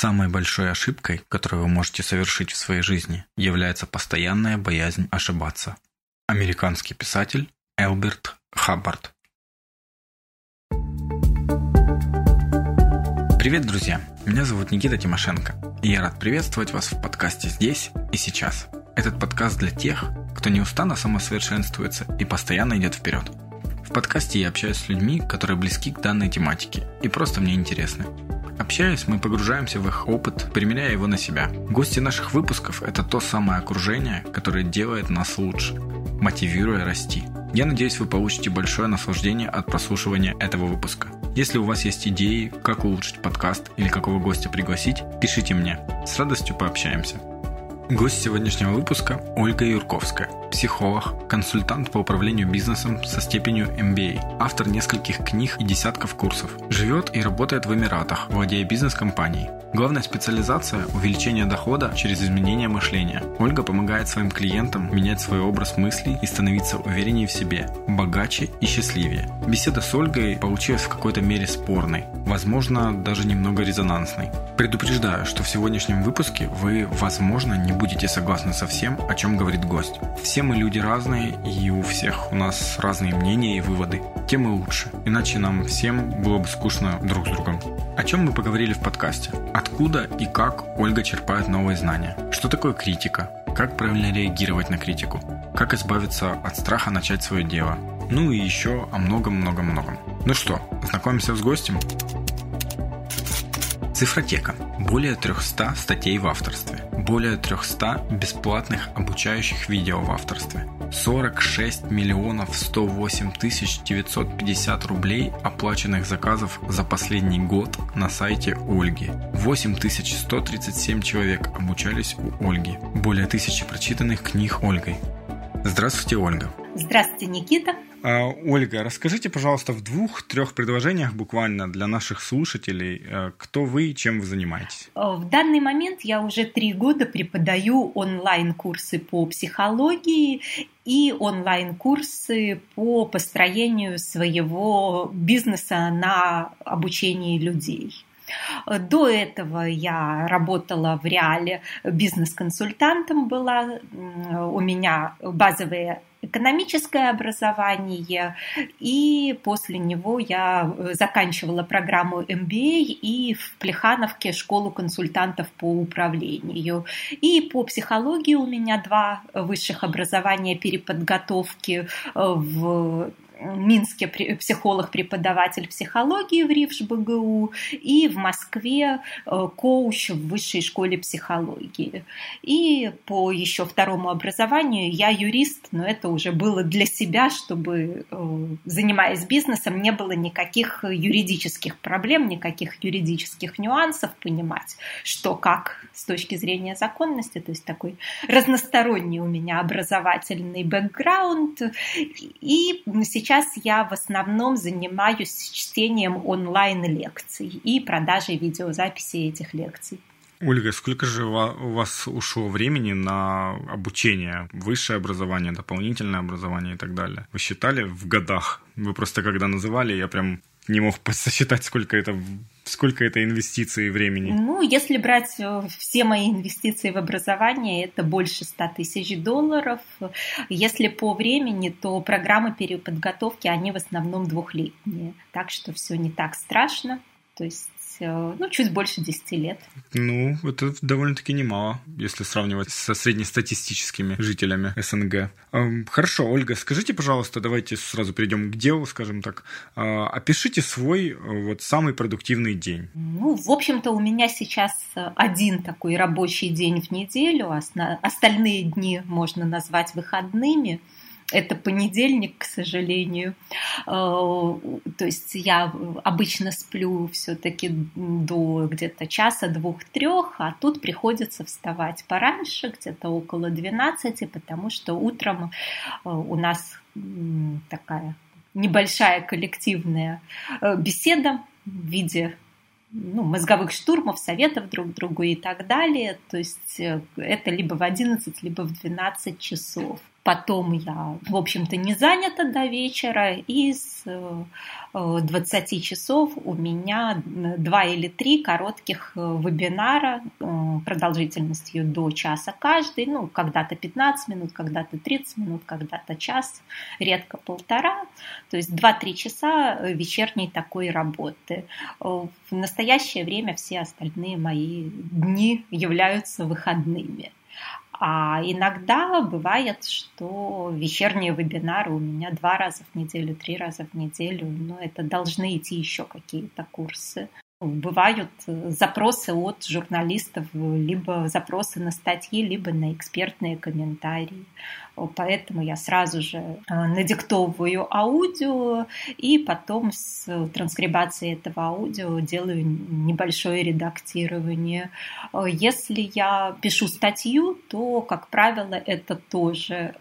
Самой большой ошибкой, которую вы можете совершить в своей жизни, является постоянная боязнь ошибаться. Американский писатель Элберт Хаббард. Привет, друзья! Меня зовут Никита Тимошенко, и я рад приветствовать вас в подкасте «Здесь и сейчас». Этот подкаст для тех, кто неустанно самосовершенствуется и постоянно идет вперед. В подкасте я общаюсь с людьми, которые близки к данной тематике и просто мне интересны – Общаясь, мы погружаемся в их опыт, примеряя его на себя. Гости наших выпусков – это то самое окружение, которое делает нас лучше, мотивируя расти. Я надеюсь, вы получите большое наслаждение от прослушивания этого выпуска. Если у вас есть идеи, как улучшить подкаст или какого гостя пригласить, пишите мне. С радостью пообщаемся. Гость сегодняшнего выпуска – Ольга Юрковская, психолог, консультант по управлению бизнесом со степенью MBA, автор нескольких книг и десятков курсов. Живет и работает в Эмиратах, владея бизнес-компанией. Главная специализация – увеличение дохода через изменение мышления. Ольга помогает своим клиентам менять свой образ мыслей и становиться увереннее в себе, богаче и счастливее. Беседа с Ольгой получилась в какой-то мере спорной, возможно, даже немного резонансной. Предупреждаю, что в сегодняшнем выпуске вы, возможно, не будете согласны со всем, о чем говорит гость. Все мы люди разные, и у всех у нас разные мнения и выводы. Тем и лучше, иначе нам всем было бы скучно друг с другом. О чем мы поговорили в подкасте? Откуда и как Ольга черпает новые знания? Что такое критика? Как правильно реагировать на критику? Как избавиться от страха начать свое дело? Ну и еще о многом-многом-многом. Ну что, знакомимся с гостем? Цифротека. Более 300 статей в авторстве. Более 300 бесплатных обучающих видео в авторстве. 46 миллионов 108 тысяч 950 рублей оплаченных заказов за последний год на сайте Ольги. 8137 человек обучались у Ольги. Более тысячи прочитанных книг Ольгой. Здравствуйте, Ольга. Здравствуйте, Никита. А, Ольга, расскажите, пожалуйста, в двух-трех предложениях буквально для наших слушателей, э, кто вы и чем вы занимаетесь? Э, в данный момент я уже три года преподаю онлайн-курсы по психологии и онлайн-курсы по построению своего бизнеса на обучении людей. До этого я работала в реале бизнес-консультантом была. У меня базовые экономическое образование, и после него я э, заканчивала программу MBA и в Плехановке школу консультантов по управлению. И по психологии у меня два высших образования переподготовки э, в Минске психолог-преподаватель психологии в РИФШ БГУ и в Москве э, коуч в высшей школе психологии. И по еще второму образованию я юрист, но это уже было для себя, чтобы, э, занимаясь бизнесом, не было никаких юридических проблем, никаких юридических нюансов, понимать, что как с точки зрения законности, то есть такой разносторонний у меня образовательный бэкграунд. И сейчас сейчас я в основном занимаюсь чтением онлайн-лекций и продажей видеозаписи этих лекций. Ольга, сколько же у вас ушло времени на обучение, высшее образование, дополнительное образование и так далее? Вы считали в годах? Вы просто когда называли, я прям не мог посчитать, сколько это Сколько это инвестиций времени? Ну, если брать э, все мои инвестиции в образование, это больше 100 тысяч долларов. Если по времени, то программы переподготовки, они в основном двухлетние. Так что все не так страшно. То есть ну, чуть больше 10 лет. Ну, это довольно-таки немало, если сравнивать со среднестатистическими жителями СНГ. Эм, хорошо, Ольга, скажите, пожалуйста, давайте сразу перейдем к делу, скажем так. Э, опишите свой э, вот самый продуктивный день. Ну, в общем-то, у меня сейчас один такой рабочий день в неделю, остальные дни можно назвать выходными это понедельник, к сожалению. Э, то есть я обычно сплю все-таки до где-то часа, двух, трех, а тут приходится вставать пораньше, где-то около 12, потому что утром э, у нас такая небольшая коллективная э, беседа в виде ну, мозговых штурмов, советов друг другу и так далее. То есть это либо в 11, либо в 12 часов. Потом я, в общем-то, не занята до вечера, и с 20 э, часов у меня два или три коротких э, вебинара э, продолжительностью до часа каждый, ну, когда-то 15 минут, когда-то 30 минут, когда-то час, редко полтора, то есть 2-3 часа вечерней такой работы. В настоящее время все остальные мои дни являются выходными. А иногда бывает, что вечерние вебинары у меня два раза в неделю, три раза в неделю, но это должны идти еще какие-то курсы. Бывают э, запросы от журналистов, либо запросы на статьи, либо на экспертные комментарии. Поэтому я сразу же э, надиктовываю аудио и потом с транскрибацией этого аудио делаю небольшое редактирование. Э, если я пишу статью, то, как правило, это тоже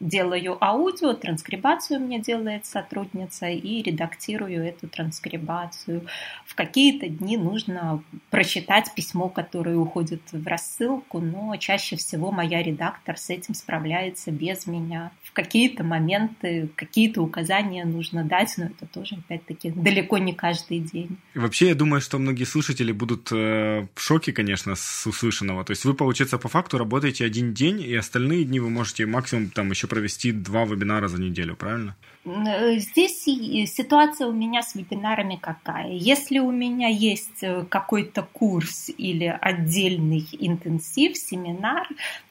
делаю аудио, транскрибацию мне делает сотрудница и редактирую эту транскрибацию. В какие-то дни нужно прочитать письмо, которое уходит в рассылку, но чаще всего моя редактор с этим справляется без меня. В какие-то моменты какие-то указания нужно дать, но это тоже, опять-таки, далеко не каждый день. Вообще, я думаю, что многие слушатели будут э, в шоке, конечно, с услышанного. То есть вы, получается, по факту работаете один день, и остальные дни вы можете максимум там еще провести два вебинара за неделю, правильно? Э, здесь ситуация у меня с вебинарами какая? Если у меня есть э, какой-то курс или отдельный интенсив, семинар,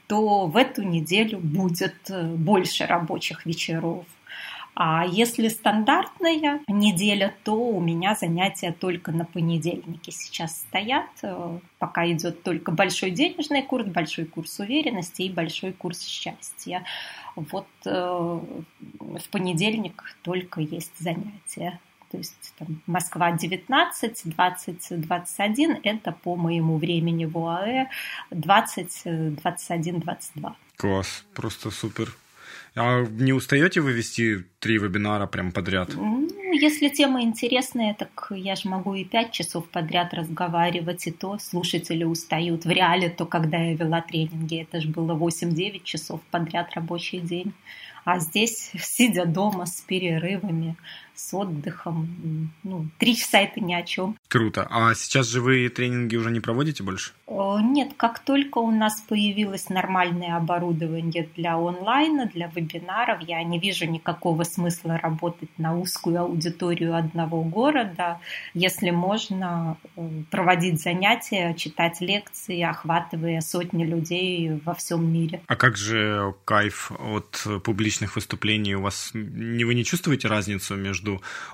то в эту неделю будет э, больше рабочих вечеров. А если стандартная неделя, то у меня занятия только на понедельнике сейчас стоят. Э, пока идет только большой денежный курс, большой курс уверенности и большой курс счастья. Вот э, в понедельник только есть занятия. То есть там, Москва 19, 20, 21 – это по моему времени в ОАЭ 20, 21, 22. Класс, просто супер. А не устаете вы вести три вебинара прям подряд? Ну, если тема интересная, так я же могу и пять часов подряд разговаривать, и то слушатели устают. В реале, то когда я вела тренинги, это же было 8-9 часов подряд рабочий день. А здесь, сидя дома с перерывами, с отдыхом, ну, три часа это ни о чем. Круто. А сейчас же вы тренинги уже не проводите больше? Нет, как только у нас появилось нормальное оборудование для онлайна, для вебинаров, я не вижу никакого смысла работать на узкую аудиторию одного города, если можно проводить занятия, читать лекции, охватывая сотни людей во всем мире. А как же кайф от публичных выступлений? У вас не вы не чувствуете разницу между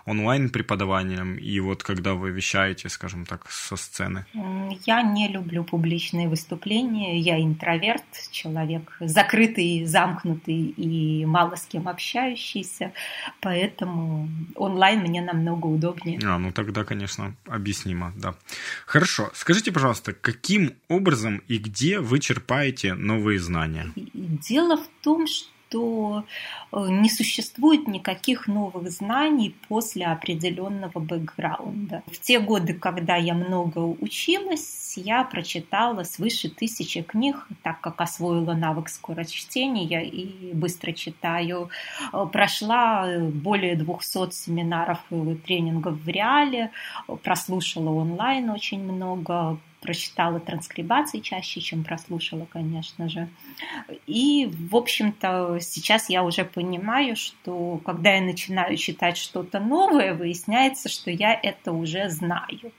онлайн-преподаванием и вот когда вы вещаете, скажем так, со сцены? Я не люблю публичные выступления. Я интроверт, человек закрытый, замкнутый и мало с кем общающийся, поэтому онлайн мне намного удобнее. А, ну тогда, конечно, объяснимо, да. Хорошо. Скажите, пожалуйста, каким образом и где вы черпаете новые знания? Дело в том, что что э, не существует никаких новых знаний после определенного бэкграунда. В те годы, когда я много училась, я прочитала свыше тысячи книг, так как освоила навык скорочтения и быстро читаю. Э, прошла более 200 семинаров и тренингов в реале, прослушала онлайн очень много, прочитала транскрибации чаще, чем прослушала, конечно же. И, в общем-то, сейчас я уже понимаю, что когда я начинаю читать что-то новое, выясняется, что я это уже знаю.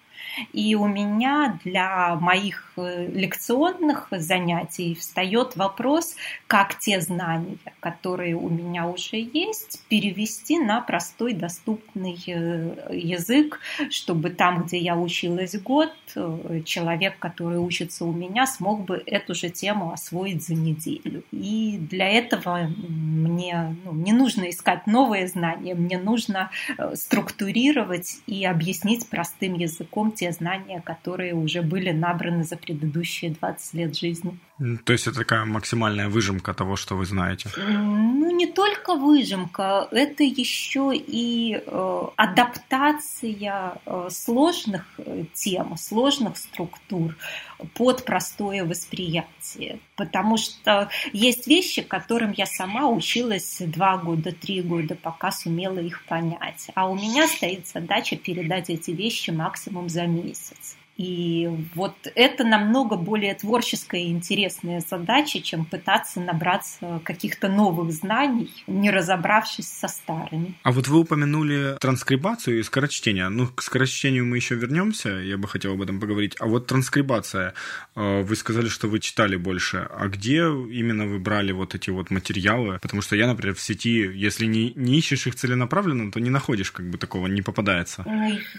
И у меня для моих э, лекционных занятий встает вопрос, как те знания, которые у меня уже есть, перевести на простой доступный э, язык, чтобы там, где я училась год, э, человек, который учится у меня, смог бы эту же тему освоить за неделю. И для этого мне ну, не нужно искать новые знания, мне нужно структурировать и объяснить простым языком те знания, которые уже были набраны за предыдущие 20 лет жизни. То есть это такая максимальная выжимка того, что вы знаете? Ну, не только выжимка, это еще и э, адаптация э, сложных э, тем, сложных структур под простое восприятие. Потому что есть вещи, которым я сама училась два года, три года, пока сумела их понять. А у меня стоит задача передать эти вещи максимум за месяц. И вот это намного более творческая и интересная задача, чем пытаться набраться каких-то новых знаний, не разобравшись со старыми. А вот вы упомянули транскрибацию и скорочтение. Ну, к скорочтению мы еще вернемся, я бы хотел об этом поговорить. А вот транскрибация, э, вы сказали, что вы читали больше. А где именно вы брали вот эти вот материалы? Потому что я, например, в сети, если не, не ищешь их целенаправленно, то не находишь как бы такого, не попадается.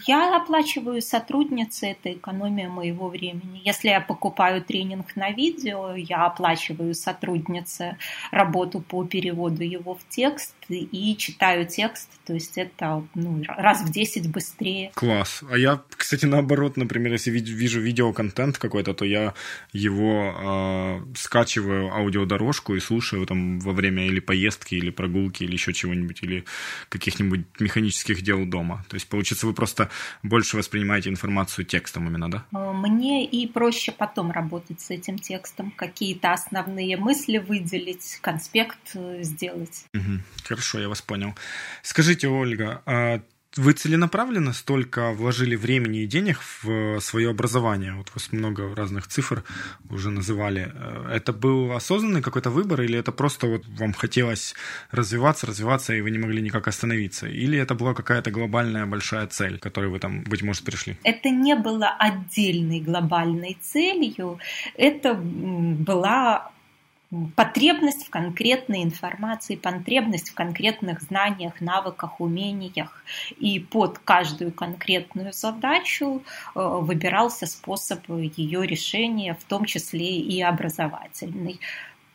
Я оплачиваю сотрудницы этой экономия моего времени. Если я покупаю тренинг на видео, я оплачиваю сотруднице работу по переводу его в текст и читаю текст, то есть это ну, раз в 10 быстрее. Класс. А я, кстати, наоборот, например, если вижу видеоконтент какой-то, то я его э, скачиваю аудиодорожку и слушаю там во время или поездки, или прогулки, или еще чего-нибудь, или каких-нибудь механических дел дома. То есть, получается, вы просто больше воспринимаете информацию текстом именно да? Э, мне и проще потом работать с этим текстом, какие-то основные мысли выделить, конспект э, сделать. Угу. Хорошо, я вас понял. Скажите, Ольга, а вы целенаправленно столько вложили времени и денег в свое образование? Вот вы много разных цифр уже называли. Э, это был осознанный какой-то выбор или это просто вот вам хотелось развиваться, развиваться, и вы не могли никак остановиться? Или это была какая-то глобальная большая цель, к которой вы там, быть может, пришли? Это не было отдельной глобальной целью. Это была потребность в конкретной информации, потребность в конкретных знаниях, навыках, умениях. И под каждую конкретную задачу э, выбирался способ ее решения, в том числе и образовательный.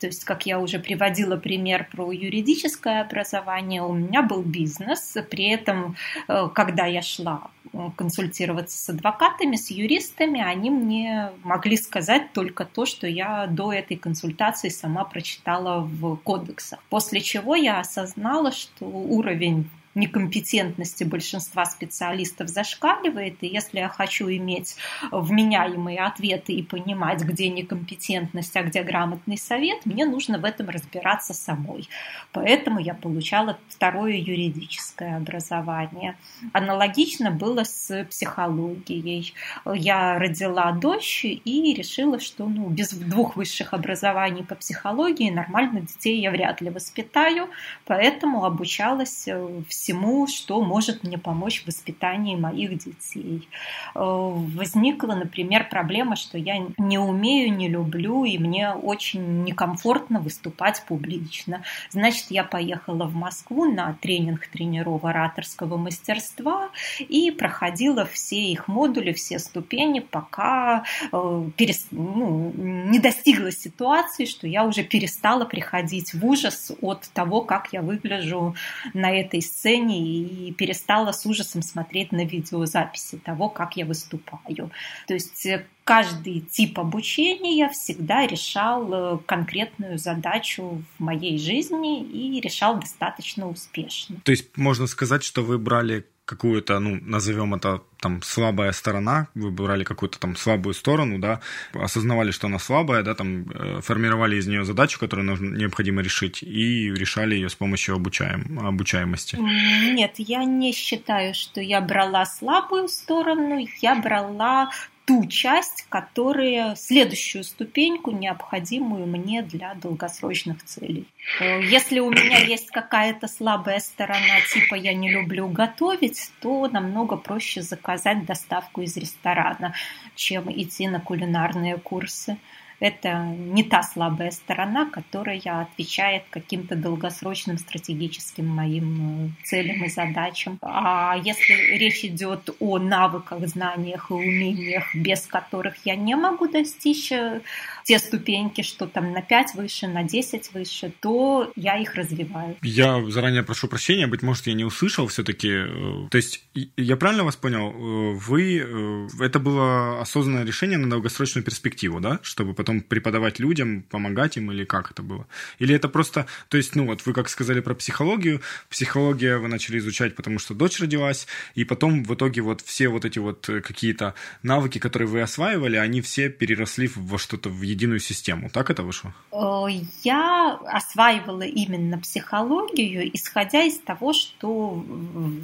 То есть, как я уже приводила пример про юридическое образование, у меня был бизнес, при этом, э, когда я шла консультироваться с адвокатами, с юристами, они мне могли сказать только то, что я до этой консультации сама прочитала в кодексах. После чего я осознала, что уровень некомпетентности большинства специалистов зашкаливает, и если я хочу иметь вменяемые ответы и понимать, где некомпетентность, а где грамотный совет, мне нужно в этом разбираться самой. Поэтому я получала второе юридическое образование. Аналогично было с психологией. Я родила дочь и решила, что ну, без двух высших образований по психологии нормально детей я вряд ли воспитаю, поэтому обучалась в всему, что может мне помочь в воспитании моих детей. Э, возникла, например, проблема, что я не умею, не люблю, и мне очень некомфортно выступать публично. Значит, я поехала в Москву на тренинг тренеров ораторского мастерства и проходила все их модули, все ступени, пока э, перес... ну, не достигла ситуации, что я уже перестала приходить в ужас от того, как я выгляжу на этой сцене сцене и перестала с ужасом смотреть на видеозаписи того, как я выступаю. То есть э, каждый тип обучения всегда решал э, конкретную задачу в моей жизни и решал достаточно успешно. То есть можно сказать, что вы брали какую-то, ну, назовем это там слабая сторона, вы брали какую-то там слабую сторону, да, осознавали, что она слабая, да, там э, формировали из нее задачу, которую нужно, необходимо решить, и решали ее с помощью обучаем, обучаемости. Нет, я не считаю, что я брала слабую сторону, я брала ту часть, которая следующую ступеньку, необходимую мне для долгосрочных целей. Э, если у меня есть какая-то слабая сторона, типа я не люблю готовить, то намного проще заказать доставку из ресторана, чем идти на кулинарные курсы. Это не та слабая сторона, которая отвечает каким-то долгосрочным стратегическим моим э, целям и задачам. А если речь идет о навыках, знаниях и умениях, без которых я не могу достичь э, те ступеньки, что там на 5 выше, на 10 выше, то я их развиваю. Я заранее прошу прощения, быть может, я не услышал все-таки. Э, то есть, я правильно вас понял? Э, вы... Э, это было осознанное решение на долгосрочную перспективу, да? Чтобы потом преподавать людям, помогать им, или как это было? Или это просто... То есть, ну вот вы как сказали про психологию, психология вы начали изучать, потому что дочь родилась, и потом в итоге вот все вот эти вот какие-то навыки, которые вы осваивали, они все переросли во что-то в единую систему. Так это вышло? Э, я осваивала именно психологию, исходя из того, что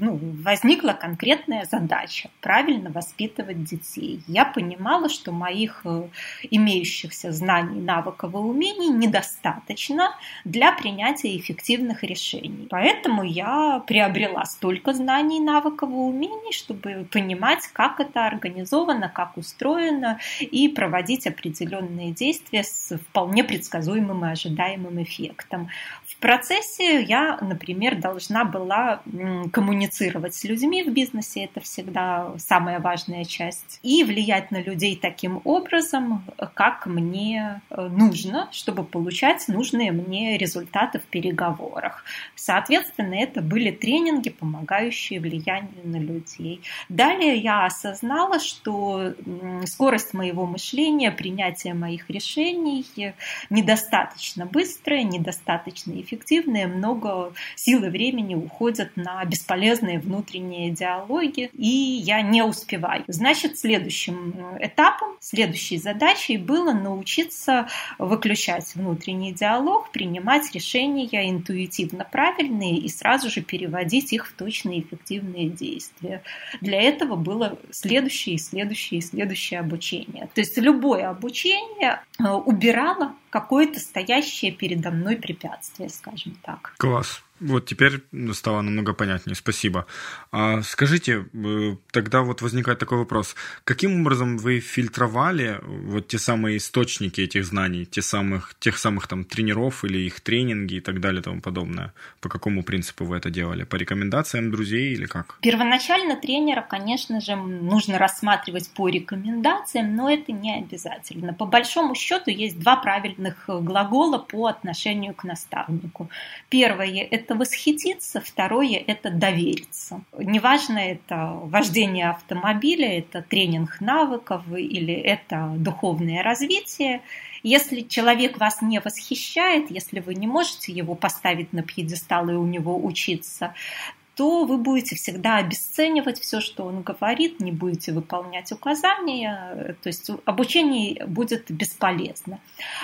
ну, возникла конкретная задача – правильно воспитывать детей. Я понимала, что моих э, имеющихся знаний, навыков и умений недостаточно для принятия эффективных решений. Поэтому я приобрела столько знаний, навыков и умений, чтобы понимать, как это организовано, как устроено, и проводить определенные действия с вполне предсказуемым и ожидаемым эффектом. В процессе я, например, должна была коммуницировать с людьми в бизнесе, это всегда самая важная часть, и влиять на людей таким образом, как мне э, нужно, чтобы получать нужные мне результаты в переговорах. Соответственно, это были тренинги, помогающие влиянию на людей. Далее я осознала, что скорость моего мышления, принятие моих решений недостаточно быстрые, недостаточно эффективные, много сил и времени уходят на бесполезные внутренние диалоги, и я не успеваю. Значит, следующим этапом, следующей задачей было научиться выключать внутренний диалог, принимать решения интуитивно правильные и сразу же переводить их в точные эффективные действия. Для этого было следующее и следующее и следующее обучение. То есть любое обучение Э, убирала какое-то стоящее передо мной препятствие, скажем так. Класс. Вот теперь стало намного понятнее, спасибо. А скажите, э, тогда вот возникает такой вопрос. Каким образом вы фильтровали вот те самые источники этих знаний, те самых, тех самых там тренеров или их тренинги и так далее и тому подобное? По какому принципу вы это делали? По рекомендациям друзей или как? Первоначально тренера, конечно же, нужно рассматривать по рекомендациям, но это не обязательно. По большому счету есть два правильных глагола по отношению к наставнику. Первое – это восхититься, второе – это довериться. Неважно, это вождение автомобиля, это тренинг навыков или это духовное развитие. Если человек вас не восхищает, если вы не можете его поставить на пьедестал и у него учиться, то вы будете всегда обесценивать все, что он говорит, не будете выполнять указания, то есть обучение будет бесполезно.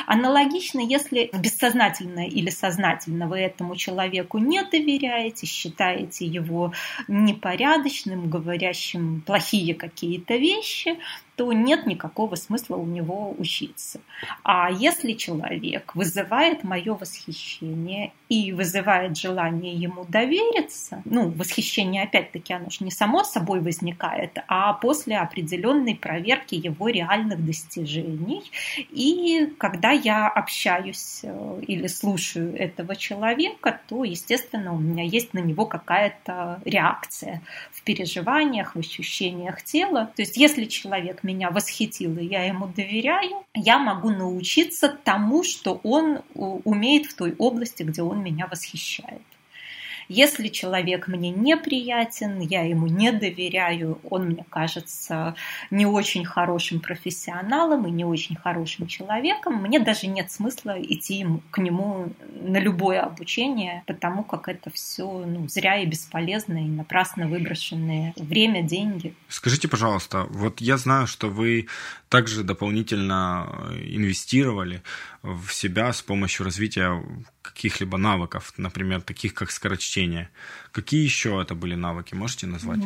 Аналогично, если бессознательно или сознательно вы этому человеку не доверяете, считаете его непорядочным, говорящим плохие какие-то вещи, то нет никакого смысла у него учиться. А если человек вызывает мое восхищение и вызывает желание ему довериться, ну, восхищение, опять-таки, оно же не само собой возникает, а после определенной проверки его реальных достижений. И когда я общаюсь э, или слушаю этого человека, то, естественно, у меня есть на него какая-то реакция в переживаниях, в ощущениях тела. То есть, если человек меня восхитил, и я ему доверяю, я могу научиться тому, что он умеет в той области, где он меня восхищает. Если человек мне неприятен, я ему не доверяю, он мне кажется не очень хорошим профессионалом и не очень хорошим человеком, мне даже нет смысла идти к нему на любое обучение, потому как это все ну, зря и бесполезно и напрасно выброшенные время, деньги. Скажите, пожалуйста, вот я знаю, что вы также дополнительно инвестировали в себя с помощью развития каких-либо навыков, например, таких как скорочтение. Какие еще это были навыки, можете назвать?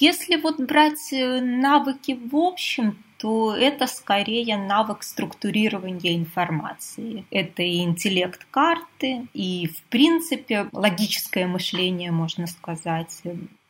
Если вот брать э, навыки в общем, то это скорее навык структурирования информации. Это и интеллект карты, и, в принципе, логическое мышление, можно сказать,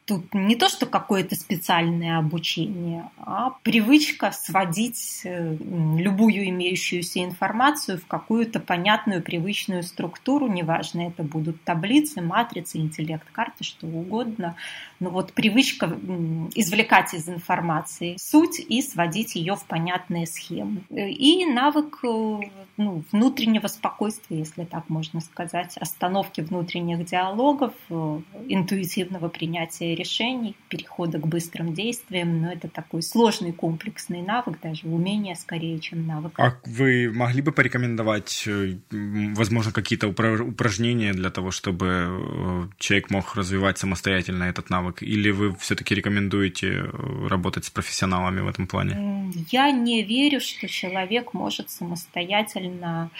Тут не то, что какое-то специальное обучение, а привычка сводить э, любую имеющуюся информацию в какую-то понятную, привычную структуру, неважно, это будут таблицы, матрицы, интеллект-карты, что угодно. Но вот привычка извлекать из информации суть и сводить ее в понятные схемы. И навык э, ну, внутреннего спокойствия, если так можно сказать, остановки внутренних диалогов, э, интуитивного принятия решений, перехода к быстрым действиям. Но это такой сложный комплексный навык, даже умение скорее, чем навык. А вы могли бы порекомендовать, э, возможно, какие-то упражнения для того, чтобы э, человек мог развивать самостоятельно этот навык? Или вы все-таки рекомендуете работать с профессионалами в этом плане? Я не верю, что человек может самостоятельно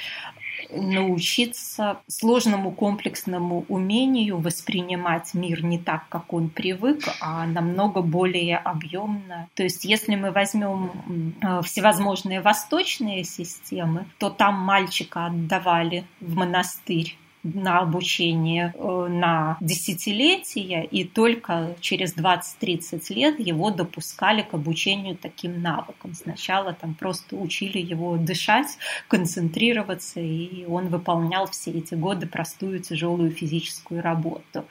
научиться сложному комплексному умению воспринимать мир не так, как он привык, а намного более объемно. То есть, если мы возьмем э, всевозможные восточные системы, то там мальчика отдавали в монастырь на обучение э, на десятилетия, и только через 20-30 лет его допускали к обучению таким навыкам. Сначала там просто учили его дышать, концентрироваться, и он выполнял все эти годы простую тяжелую физическую работу.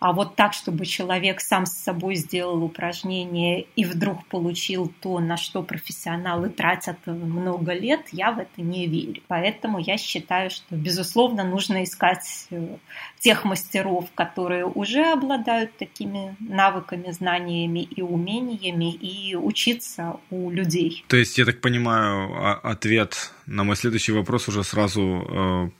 А вот так, чтобы человек сам с собой сделал упражнение и вдруг получил то, на что профессионалы тратят много лет, я в это не верю. Поэтому я считаю, что, безусловно, нужно искать э, тех мастеров, которые уже обладают такими навыками, знаниями и умениями, и учиться у людей. То есть, я так понимаю, а, ответ на мой следующий вопрос уже сразу э,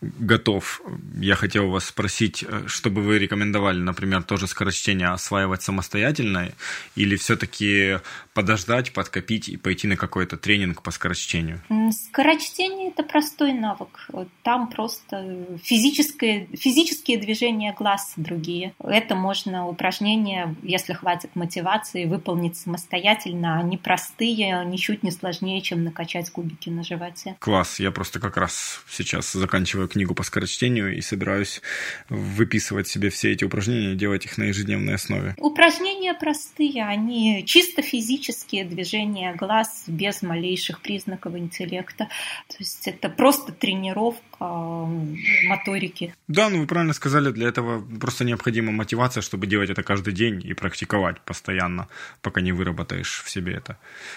готов. Я хотел вас спросить, э, чтобы вы рекомендовали, например, тоже скорочтение осваивать самостоятельно или все-таки подождать, подкопить и пойти на какой-то тренинг по скорочтению? Скорочтение – это простой навык. Там просто физическое, физические движения глаз другие. Это можно упражнения, если хватит мотивации, выполнить самостоятельно. Они простые, ничуть не сложнее, чем накачать кубики на животе. Класс. Я просто как раз сейчас заканчиваю книгу по скорочтению и собираюсь выписывать себе все эти упражнения делать их на ежедневной основе. Упражнения простые, они чисто физические движения глаз без малейших признаков интеллекта. То есть это просто тренировка моторики. Да, ну вы правильно сказали, для этого просто необходима мотивация, чтобы делать это каждый день и практиковать постоянно, пока не выработаешь в себе это.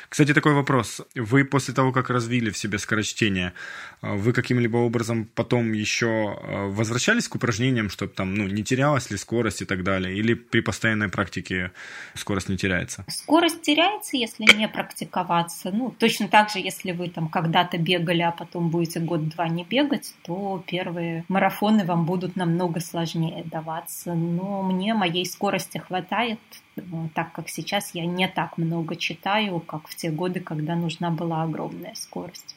Кстати, такой вопрос. Вы после того, как развили в себе скорочтение, вы каким-либо образом потом потом еще э, возвращались к упражнениям, чтобы там, ну, не терялась ли скорость и так далее? Или при постоянной практике скорость не теряется? Скорость теряется, если не практиковаться. Ну, точно так же, если вы там когда-то бегали, а потом будете год-два не бегать, то первые марафоны вам будут намного сложнее даваться. Но мне моей скорости хватает, э, так как сейчас я не так много читаю, как в те годы, когда нужна была огромная скорость.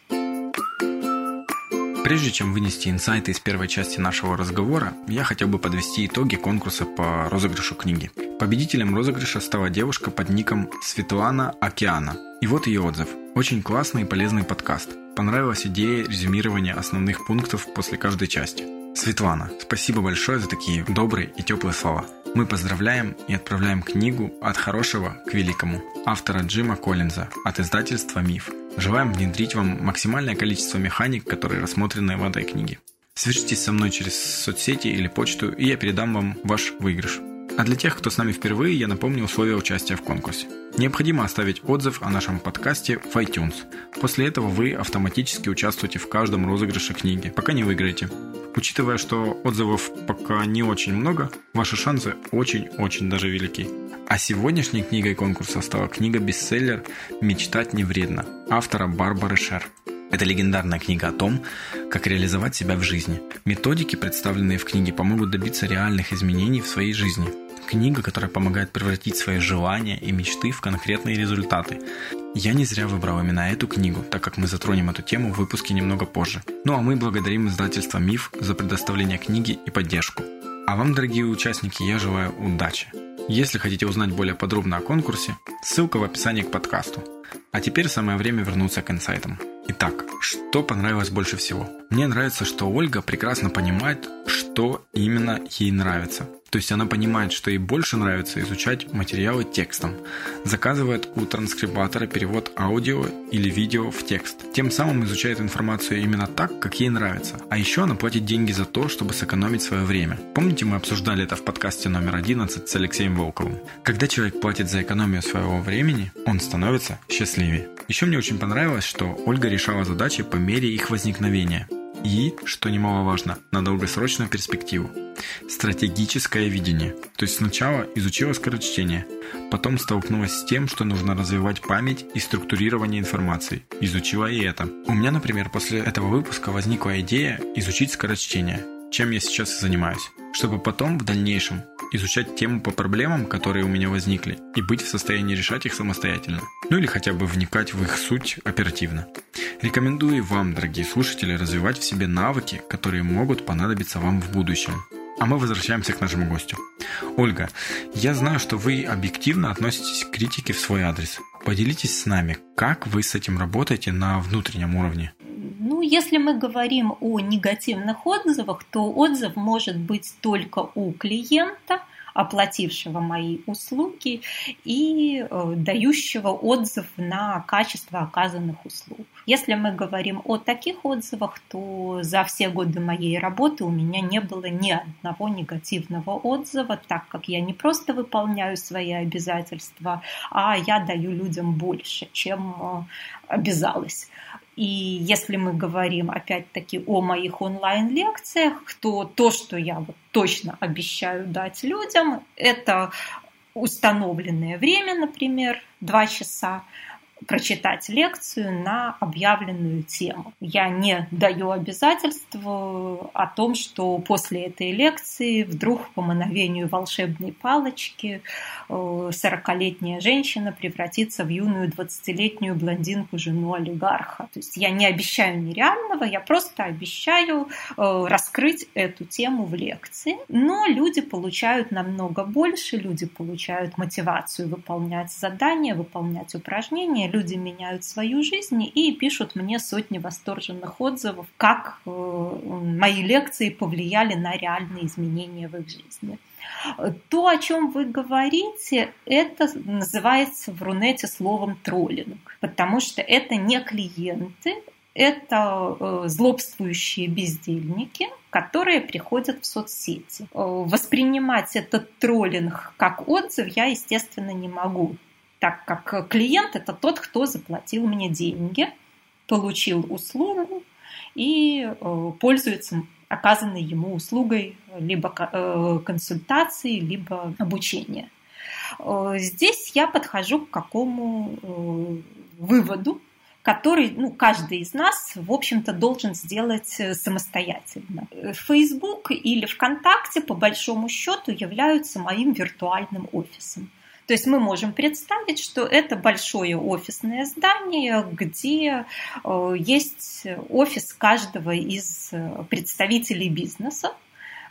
Прежде чем вынести инсайты из первой части нашего разговора, я хотел бы подвести итоги конкурса по розыгрышу книги. Победителем розыгрыша стала девушка под ником Светлана Океана. И вот ее отзыв. Очень классный и полезный подкаст. Понравилась идея резюмирования основных пунктов после каждой части. Светлана, спасибо большое за такие добрые и теплые слова. Мы поздравляем и отправляем книгу «От хорошего к великому» автора Джима Коллинза от издательства «Миф». Желаем внедрить вам максимальное количество механик, которые рассмотрены в этой книге. Свяжитесь со мной через соцсети или почту, и я передам вам ваш выигрыш. А для тех, кто с нами впервые, я напомню условия участия в конкурсе. Необходимо оставить отзыв о нашем подкасте в iTunes. После этого вы автоматически участвуете в каждом розыгрыше книги, пока не выиграете. Учитывая, что отзывов пока не очень много, ваши шансы очень-очень даже велики. А сегодняшней книгой конкурса стала книга-бестселлер «Мечтать не вредно» автора Барбары Шер. Это легендарная книга о том, как реализовать себя в жизни. Методики, представленные в книге, помогут добиться реальных изменений в своей жизни. Книга, которая помогает превратить свои желания и мечты в конкретные результаты. Я не зря выбрал именно эту книгу, так как мы затронем эту тему в выпуске немного позже. Ну а мы благодарим издательство «Миф» за предоставление книги и поддержку. А вам, дорогие участники, я желаю удачи. Если хотите узнать более подробно о конкурсе, ссылка в описании к подкасту. А теперь самое время вернуться к инсайтам. Итак, что понравилось больше всего? Мне нравится, что Ольга прекрасно понимает, что именно ей нравится. То есть она понимает, что ей больше нравится изучать материалы текстом. Заказывает у транскрибатора перевод аудио или видео в текст. Тем самым изучает информацию именно так, как ей нравится. А еще она платит деньги за то, чтобы сэкономить свое время. Помните, мы обсуждали это в подкасте номер 11 с Алексеем Волковым. Когда человек платит за экономию своего времени, он становится счастливее. Еще мне очень понравилось, что Ольга решала задачи по мере их возникновения. И, что немаловажно, на долгосрочную перспективу. Стратегическое видение. То есть сначала изучила скорочтение, потом столкнулась с тем, что нужно развивать память и структурирование информации. Изучила и это. У меня, например, после этого выпуска возникла идея изучить скорочтение, чем я сейчас и занимаюсь, чтобы потом в дальнейшем изучать тему по проблемам, которые у меня возникли, и быть в состоянии решать их самостоятельно. Ну или хотя бы вникать в их суть оперативно. Рекомендую вам, дорогие слушатели, развивать в себе навыки, которые могут понадобиться вам в будущем. А мы возвращаемся к нашему гостю. Ольга, я знаю, что вы объективно относитесь к критике в свой адрес. Поделитесь с нами, как вы с этим работаете на внутреннем уровне. Ну, если мы говорим о негативных отзывах, то отзыв может быть только у клиента – оплатившего мои услуги и э, дающего отзыв на качество оказанных услуг. Если мы говорим о таких отзывах, то за все годы моей работы у меня не было ни одного негативного отзыва, так как я не просто выполняю свои обязательства, а я даю людям больше, чем э, обязалась. И если мы говорим опять-таки о моих онлайн-лекциях, то то, что я вот точно обещаю дать людям, это установленное время, например, два часа, прочитать лекцию на объявленную тему. Я не даю обязательства о том, что после этой лекции вдруг по мановению волшебной палочки 40-летняя э, женщина превратится в юную 20-летнюю блондинку, жену олигарха. То есть я не обещаю нереального, я просто обещаю э, раскрыть эту тему в лекции. Но люди получают намного больше, люди получают мотивацию выполнять задания, выполнять упражнения, люди меняют свою жизнь и пишут мне сотни восторженных отзывов, как э, мои лекции повлияли на реальные изменения в их жизни. То, о чем вы говорите, это называется в Рунете словом троллинг, потому что это не клиенты, это э, злобствующие бездельники, которые приходят в соцсети. Э, воспринимать этот троллинг как отзыв я, естественно, не могу так как клиент это тот, кто заплатил мне деньги, получил услугу и э, пользуется оказанной ему услугой либо э, консультации, либо обучения. Э, здесь я подхожу к какому выводу, который ну, каждый из нас, в общем-то, должен сделать самостоятельно. Facebook или ВКонтакте, по большому счету, являются моим виртуальным офисом. То есть мы можем представить, что это большое офисное здание, где э, есть офис каждого из э, представителей бизнеса.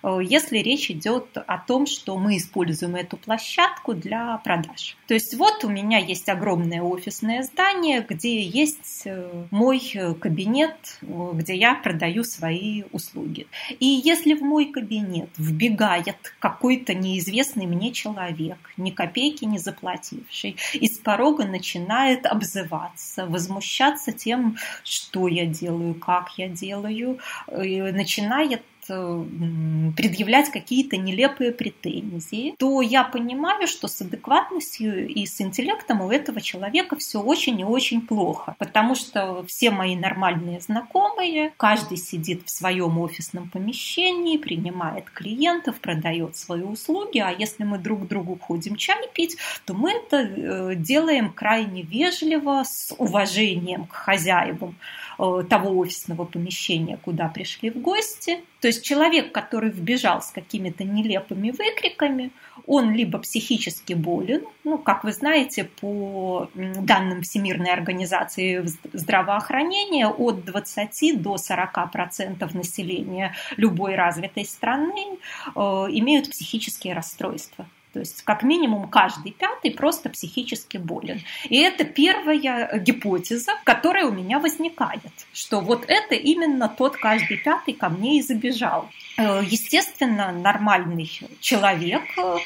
Э, если речь идет о том, что мы используем эту площадку для продаж. То есть вот у меня есть огромное офисное здание, где есть э, мой кабинет, где я продаю свои услуги. И если в мой кабинет вбегает какой-то неизвестный мне человек, ни копейки не заплативший, и с порога начинает обзываться, возмущаться тем, что я делаю, как я делаю, начинает Э, предъявлять какие-то нелепые претензии, то я понимаю, что с адекватностью и с интеллектом у этого человека все очень и очень плохо, потому что все мои нормальные знакомые, каждый сидит в своем офисном помещении, принимает клиентов, продает свои услуги, а если мы друг другу ходим чай пить, то мы это э, делаем крайне вежливо, с уважением к хозяевам Э, того офисного помещения, куда пришли в гости. То есть человек, который вбежал с какими-то нелепыми выкриками, он либо психически болен, ну, как вы знаете, по данным Всемирной организации здравоохранения, от 20 до 40 процентов населения любой развитой страны э, имеют психические расстройства. То есть, как минимум, каждый пятый просто психически болен. И это первая гипотеза, которая у меня возникает, что вот это именно тот каждый пятый ко мне и забежал. Э, естественно, нормальный человек э,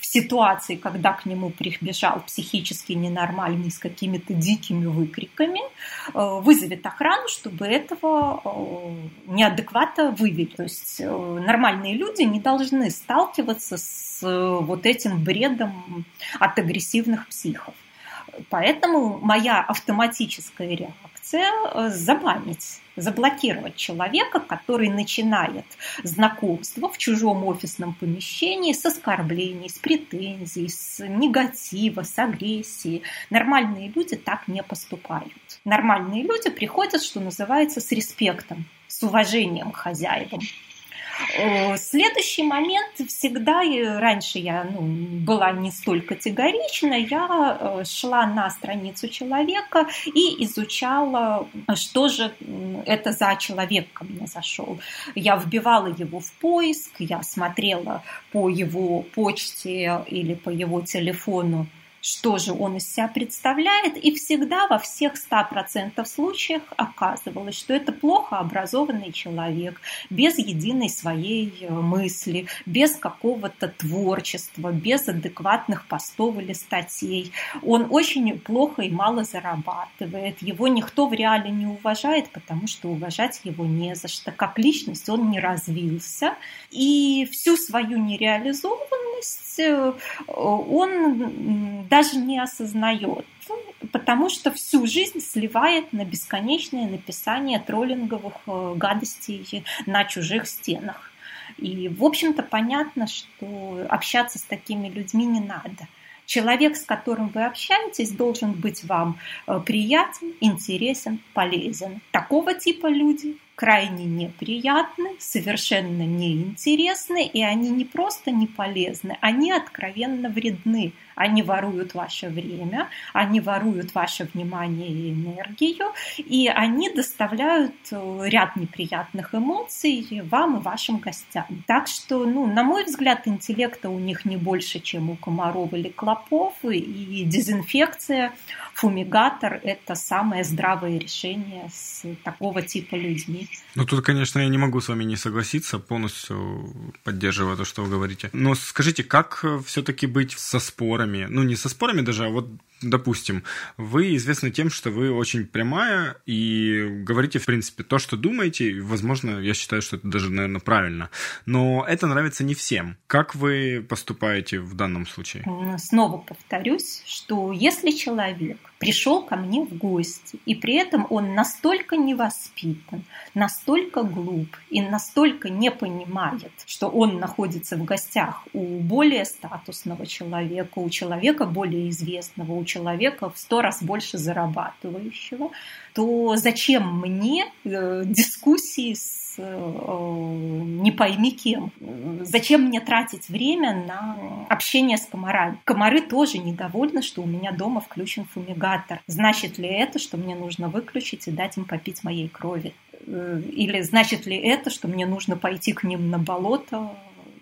в ситуации, когда к нему прибежал психически ненормальный с какими-то дикими выкриками, э, вызовет охрану, чтобы этого неадеквата вывели. То есть нормальные люди не должны сталкиваться с вот этим бредом от агрессивных психов. Поэтому моя автоматическая реакция – забанить заблокировать человека, который начинает знакомство в чужом офисном помещении с оскорблений, с претензий, с негатива, с агрессии. Нормальные люди так не поступают. Нормальные люди приходят, что называется, с респектом, с уважением к хозяевам. Следующий момент всегда, и раньше я ну, была не столь категорична, я э, шла на страницу человека и изучала, что же это за человек ко мне зашел. Я вбивала его в поиск, я смотрела по его почте или по его телефону что же он из себя представляет, и всегда во всех 100% случаях оказывалось, что это плохо образованный человек, без единой своей э, мысли, без какого-то творчества, без адекватных постов или статей. Он очень плохо и мало зарабатывает, его никто в реале не уважает, потому что уважать его не за что. Как личность он не развился, и всю свою нереализованность э, он даже не осознает, потому что всю жизнь сливает на бесконечное написание троллинговых э, гадостей на чужих стенах. И, в общем-то, понятно, что общаться с такими людьми не надо. Человек, с которым вы общаетесь, должен быть вам э, приятен, интересен, полезен. Такого типа люди крайне неприятны, совершенно неинтересны, и они не просто не полезны, они откровенно вредны. Они воруют ваше время, они воруют ваше внимание и энергию, и они доставляют э, ряд неприятных эмоций вам и вашим гостям. Так что, ну, на мой взгляд, интеллекта у них не больше, чем у комаров или клопов, и дезинфекция, фумигатор – это самое здравое решение с такого типа людьми. Ну, тут, конечно, я не могу с вами не согласиться, полностью поддерживаю то, что вы говорите. Но скажите, как все-таки быть со спорами? Ну, не со спорами даже, а вот допустим, вы известны тем, что вы очень прямая и говорите, в принципе, то, что думаете. Возможно, я считаю, что это даже, наверное, правильно. Но это нравится не всем. Как вы поступаете в данном случае? Снова повторюсь, что если человек пришел ко мне в гости, и при этом он настолько невоспитан, настолько глуп и настолько не понимает, что он находится в гостях у более статусного человека, у человека более известного, у человека в сто раз больше зарабатывающего, то зачем мне э, дискуссии с не пойми кем? Зачем мне тратить время на общение с комарами? Комары тоже недовольны, что у меня дома включен фумигатор. Значит ли это, что мне нужно выключить и дать им попить моей крови? Э, или значит ли это, что мне нужно пойти к ним на болото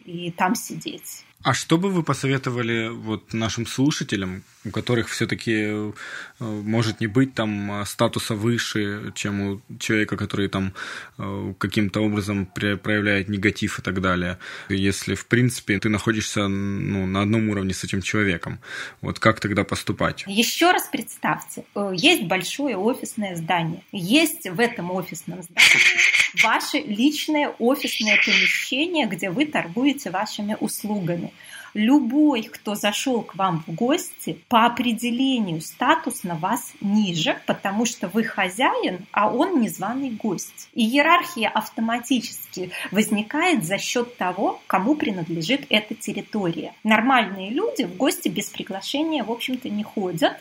и там сидеть? А что бы вы посоветовали вот нашим слушателям, у которых все-таки э, может не быть там э, статуса выше, чем у человека, который там э, каким-то образом проявляет негатив и так далее. Если, в принципе, ты находишься ну, на одном уровне с этим человеком, вот как тогда поступать? Еще раз представьте, есть большое офисное здание, есть в этом офисном здании ваше личное офисное помещение, где вы торгуете вашими услугами любой, кто зашел к вам в гости, по определению статус на вас ниже, потому что вы хозяин, а он незваный гость. И иерархия автоматически возникает за счет того, кому принадлежит эта территория. Нормальные люди в гости без приглашения, в общем-то, не ходят,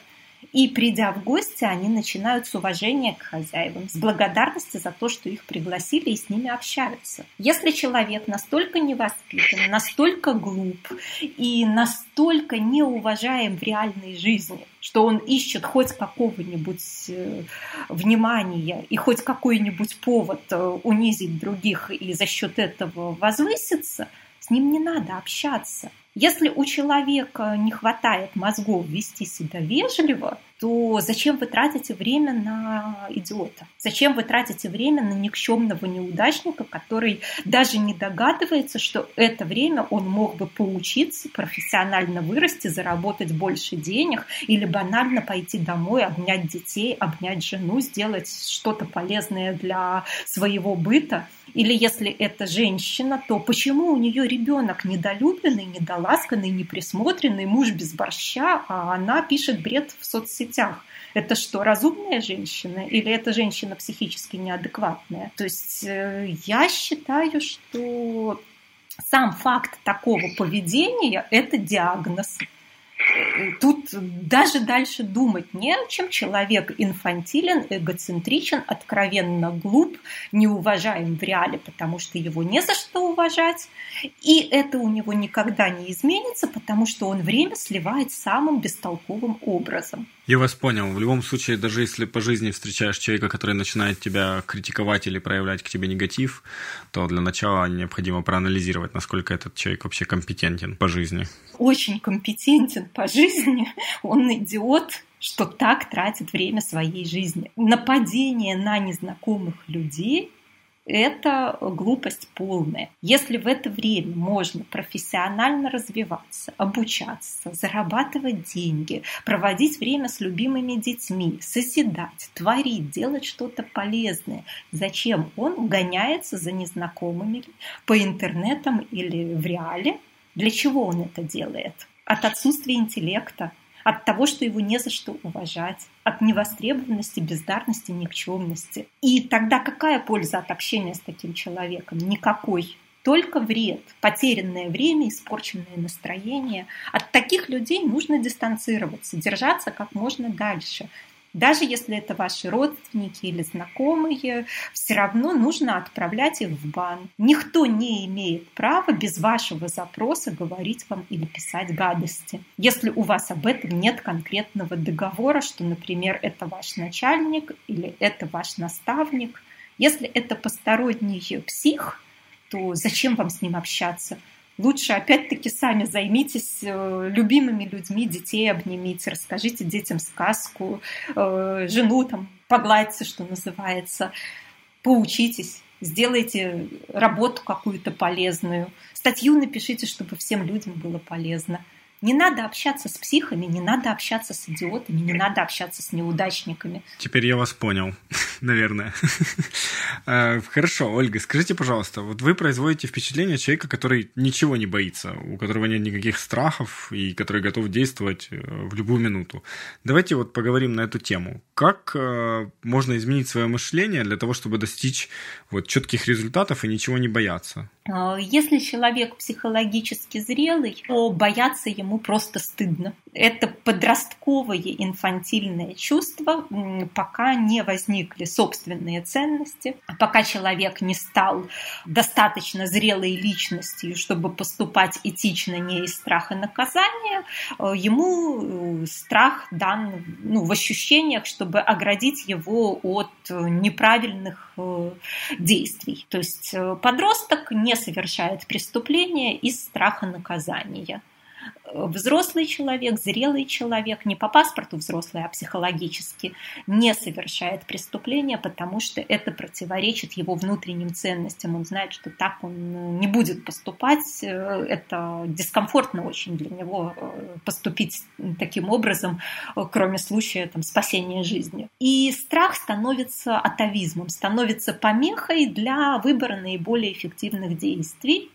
и придя в гости, они начинают с уважения к хозяевам, с благодарности за то, что их пригласили и с ними общаются. Если человек настолько невоспитан, настолько глуп и настолько неуважаем в реальной жизни, что он ищет хоть какого-нибудь э, внимания и хоть какой-нибудь повод э, унизить других и за счет этого возвыситься – с ним не надо общаться. Если у человека не хватает мозгов вести себя вежливо, то зачем вы тратите время на идиота? Зачем вы тратите время на никчемного неудачника, который даже не догадывается, что это время он мог бы поучиться, профессионально вырасти, заработать больше денег или банально пойти домой, обнять детей, обнять жену, сделать что-то полезное для своего быта? Или если это женщина, то почему у нее ребенок недолюбленный, недоласканный, неприсмотренный, муж без борща, а она пишет бред в соцсетях? Это что, разумная женщина или это женщина психически неадекватная? То есть э, я считаю, что сам факт такого поведения – это диагноз тут даже дальше думать не о чем. Человек инфантилен, эгоцентричен, откровенно глуп, неуважаем в реале, потому что его не за что уважать. И это у него никогда не изменится, потому что он время сливает самым бестолковым образом. Я вас понял. В любом случае, даже если по жизни встречаешь человека, который начинает тебя критиковать или проявлять к тебе негатив, то для начала необходимо проанализировать, насколько этот человек вообще компетентен по жизни. Очень компетентен по жизни. Он идиот, что так тратит время своей жизни. Нападение на незнакомых людей это глупость полная. Если в это время можно профессионально развиваться, обучаться, зарабатывать деньги, проводить время с любимыми детьми, созидать, творить, делать что-то полезное, зачем он гоняется за незнакомыми по интернетам или в реале? Для чего он это делает? От отсутствия интеллекта, от того, что его не за что уважать, от невостребованности, бездарности, никчемности. И тогда какая польза от общения с таким человеком? Никакой. Только вред, потерянное время, испорченное настроение. От таких людей нужно дистанцироваться, держаться как можно дальше. Даже если это ваши родственники или знакомые, все равно нужно отправлять их в бан. Никто не имеет права без вашего запроса говорить вам или писать гадости. Если у вас об этом нет конкретного договора, что, например, это ваш начальник или это ваш наставник. Если это посторонний псих, то зачем вам с ним общаться? Лучше, опять-таки, сами займитесь э, любимыми людьми, детей обнимите, расскажите детям сказку, э, жену там погладьте, что называется, поучитесь, сделайте работу какую-то полезную, статью напишите, чтобы всем людям было полезно – не надо общаться с психами, не надо общаться с идиотами, не надо общаться с неудачниками. Теперь я вас понял, наверное. А, хорошо, Ольга, скажите, пожалуйста, вот вы производите впечатление человека, который ничего не боится, у которого нет никаких страхов и который готов действовать э, в любую минуту. Давайте вот поговорим на эту тему. Как э, можно изменить свое мышление для того, чтобы достичь вот четких результатов и ничего не бояться? А, если человек психологически зрелый, то бояться ему просто стыдно. Это подростковое инфантильное чувство, пока не возникли собственные ценности, пока человек не стал достаточно зрелой личностью, чтобы поступать этично не из страха наказания, э, ему э, страх дан ну, в ощущениях, чтобы оградить его от неправильных э, действий. То есть подросток не совершает преступление из страха наказания взрослый человек, зрелый человек, не по паспорту взрослый, а психологически, не совершает преступления, потому что это противоречит его внутренним ценностям. Он знает, что так он не будет поступать. Это дискомфортно очень для него э, поступить таким образом, кроме случая там, спасения жизни. И страх становится атовизмом, становится помехой для выбора наиболее эффективных действий, Э,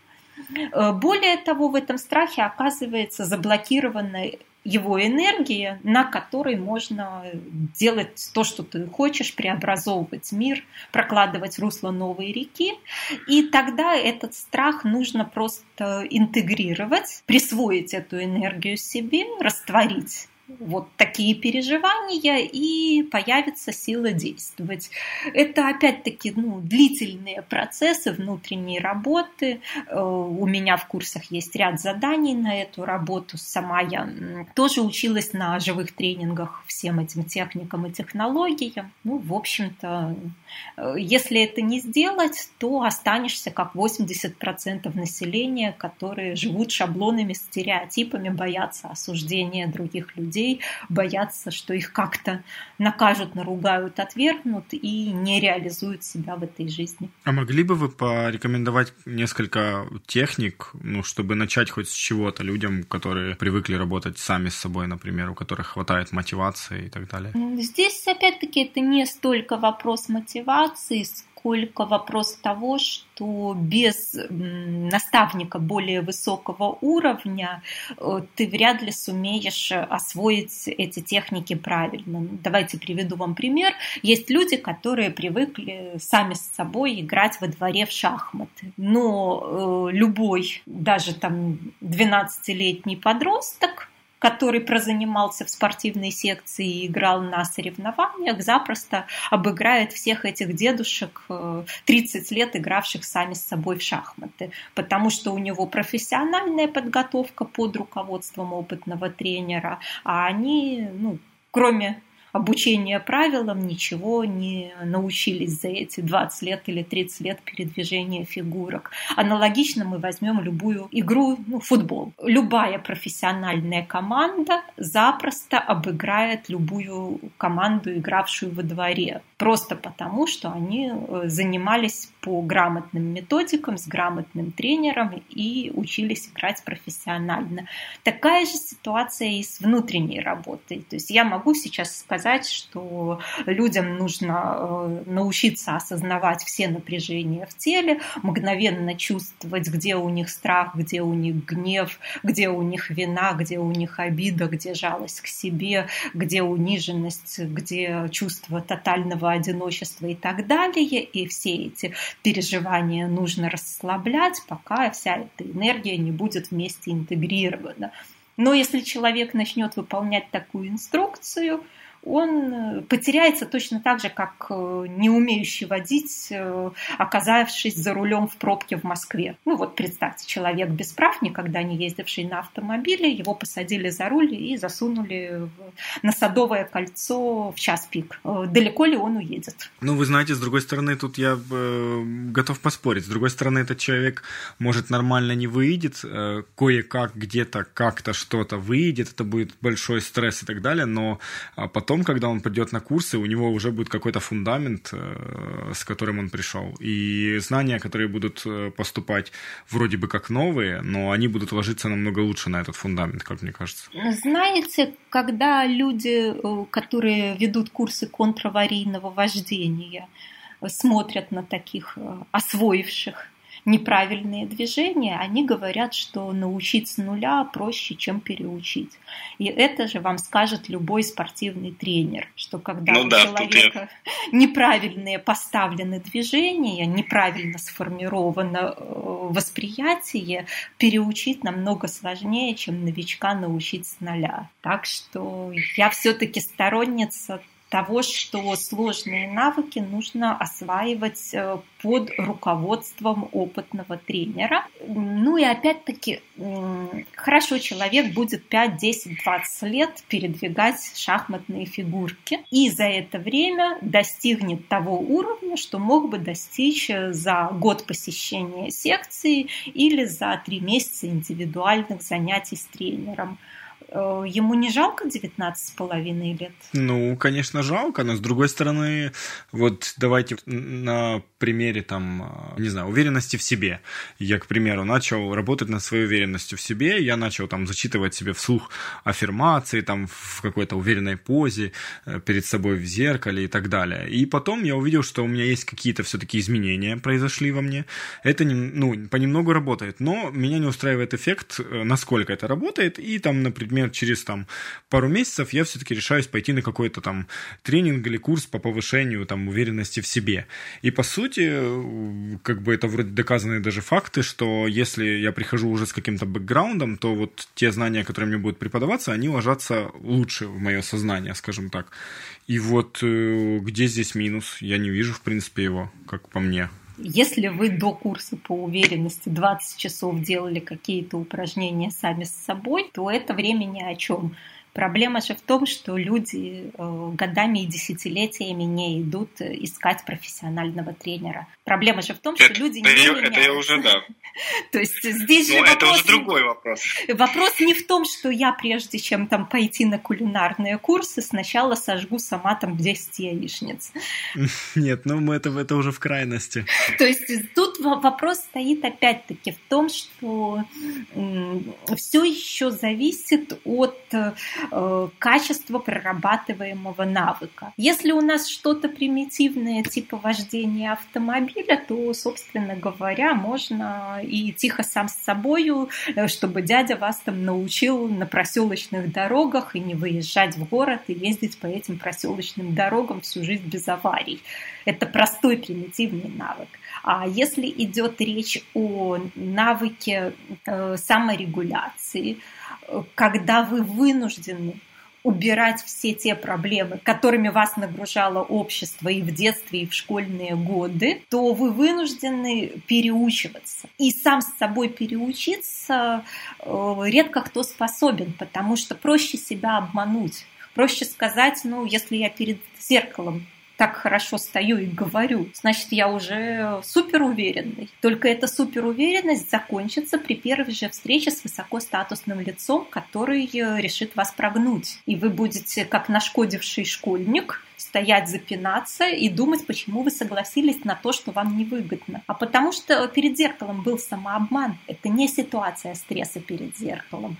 более того, в этом страхе оказывается заблокирована его энергия, на которой можно делать то, что ты хочешь, преобразовывать мир, прокладывать русло новой реки. И тогда этот страх нужно просто интегрировать, присвоить эту энергию себе, растворить вот такие переживания, и появится сила действовать. Это опять-таки ну, длительные процессы внутренней работы. Э, у меня в курсах есть ряд заданий на эту работу. Сама я тоже училась на живых тренингах всем этим техникам и технологиям. Ну, в общем-то, э, если это не сделать, то останешься как 80% населения, которые живут шаблонами, стереотипами, боятся осуждения других людей, боятся, что их как-то накажут, наругают, отвергнут и не реализуют себя в этой жизни. А могли бы вы порекомендовать несколько техник, ну, чтобы начать хоть с чего-то людям, которые привыкли работать сами с собой, например, у которых хватает мотивации и так далее? Здесь, опять-таки, это не столько вопрос мотивации, сколько вопрос того, что без наставника более высокого уровня э, ты вряд ли сумеешь освоить эти техники правильно. Давайте приведу вам пример. Есть люди, которые привыкли сами с собой играть во дворе в шахматы. Но э, любой, даже там 12-летний подросток который прозанимался в спортивной секции и играл на соревнованиях, запросто обыграет всех этих дедушек 30 э, лет игравших сами с собой в шахматы, потому что у него профессиональная подготовка под руководством опытного тренера, а они, ну, кроме обучения правилам ничего не научились за эти 20 лет или 30 лет передвижения фигурок. Аналогично мы возьмем любую игру, ну, футбол. Любая профессиональная команда запросто обыграет любую команду, игравшую во дворе. Просто потому, что они э, занимались по грамотным методикам, с грамотным тренером и учились играть профессионально. Такая же ситуация и с внутренней работой. То есть я могу сейчас сказать, что людям нужно э, научиться осознавать все напряжения в теле, мгновенно чувствовать, где у них страх, где у них гнев, где у них вина, где у них обида, где жалость к себе, где униженность, где чувство тотального одиночества и так далее. И все эти переживания нужно расслаблять, пока вся эта энергия не будет вместе интегрирована. Но если человек начнет выполнять такую инструкцию, он э, потеряется точно так же, как э, не умеющий водить, э, оказавшись за рулем в пробке в Москве. Ну вот представьте, человек без прав, никогда не ездивший на автомобиле, его посадили за руль и засунули на Садовое кольцо в час пик. Далеко ли он уедет? Ну, вы знаете, с другой стороны, тут я готов поспорить. С другой стороны, этот человек, может, нормально не выйдет, кое-как где-то как-то что-то выйдет, это будет большой стресс и так далее, но а, потом потом, когда он придет на курсы, у него уже будет какой-то фундамент, э, с которым он пришел. И знания, которые будут э, поступать вроде бы как новые, но они будут ложиться намного лучше на этот фундамент, как мне кажется. Знаете, когда люди, э, которые ведут курсы контраварийного вождения, смотрят на таких освоивших неправильные движения, они говорят, что научить с нуля проще, чем переучить. И это же вам скажет любой спортивный тренер, что когда ну, у да, человека я... неправильные поставлены движения, неправильно сформировано э, восприятие, переучить намного сложнее, чем новичка научить с нуля. Так что я все-таки сторонница того, что сложные навыки нужно осваивать э, под руководством опытного тренера. Ну и опять-таки, хорошо, человек будет 5, 10, 20 лет передвигать шахматные фигурки и за это время достигнет того уровня, что мог бы достичь э, за год посещения секции или за три месяца индивидуальных занятий с тренером. Э, ему не жалко 19 с половиной лет? Ну, конечно, жалко, но с другой стороны, вот давайте на примере там, не знаю, уверенности в себе. Я, к примеру, начал работать над своей уверенностью в себе, я начал там зачитывать себе вслух аффирмации там в какой-то уверенной позе э, перед собой в зеркале и так далее. И потом я увидел, что у меня есть какие-то все-таки изменения произошли во мне. Это, ну, понемногу работает, но меня не устраивает эффект, э, насколько это работает, и там, например, например, через там пару месяцев я все-таки решаюсь пойти на какой-то там тренинг или курс по повышению там уверенности в себе. И по сути, как бы это вроде доказанные даже факты, что если я прихожу уже с каким-то бэкграундом, то вот те знания, которые мне будут преподаваться, они ложатся лучше в мое сознание, скажем так. И вот э, где здесь минус? Я не вижу, в принципе, его, как по мне. Если вы до курса по уверенности 20 часов делали какие-то упражнения сами с собой, то это время ни о чем. Проблема же в том, что люди э, годами и десятилетиями не идут искать профессионального тренера. Проблема же в том, что это, люди не это меняются. Это я уже, да. То есть здесь же вопрос... это уже другой вопрос. Вопрос не в том, что я прежде чем там пойти на кулинарные курсы, сначала сожгу сама там 10 яичниц. Нет, ну мы это, это уже в крайности. То есть тут вопрос стоит опять-таки в том, что все еще зависит от Э, качество прорабатываемого навыка. Если у нас что-то примитивное типа вождения автомобиля, то, собственно говоря, можно и тихо сам с собою, э, чтобы дядя вас там научил на проселочных дорогах и не выезжать в город и ездить по этим проселочным дорогам всю жизнь без аварий. Это простой примитивный навык. А если идет речь о навыке э, саморегуляции, когда вы вынуждены убирать все те проблемы, которыми вас нагружало общество и в детстве, и в школьные годы, то вы вынуждены переучиваться. И сам с собой переучиться э, редко кто способен, потому что проще себя обмануть. Проще сказать, ну, если я перед зеркалом так хорошо стою и говорю, значит, я уже супер уверенный. Только эта супер уверенность закончится при первой же встрече с высокостатусным лицом, который э, решит вас прогнуть. И вы будете, как нашкодивший школьник, стоять, запинаться и думать, почему вы согласились на то, что вам невыгодно. А потому что перед зеркалом был самообман. Это не ситуация стресса перед зеркалом.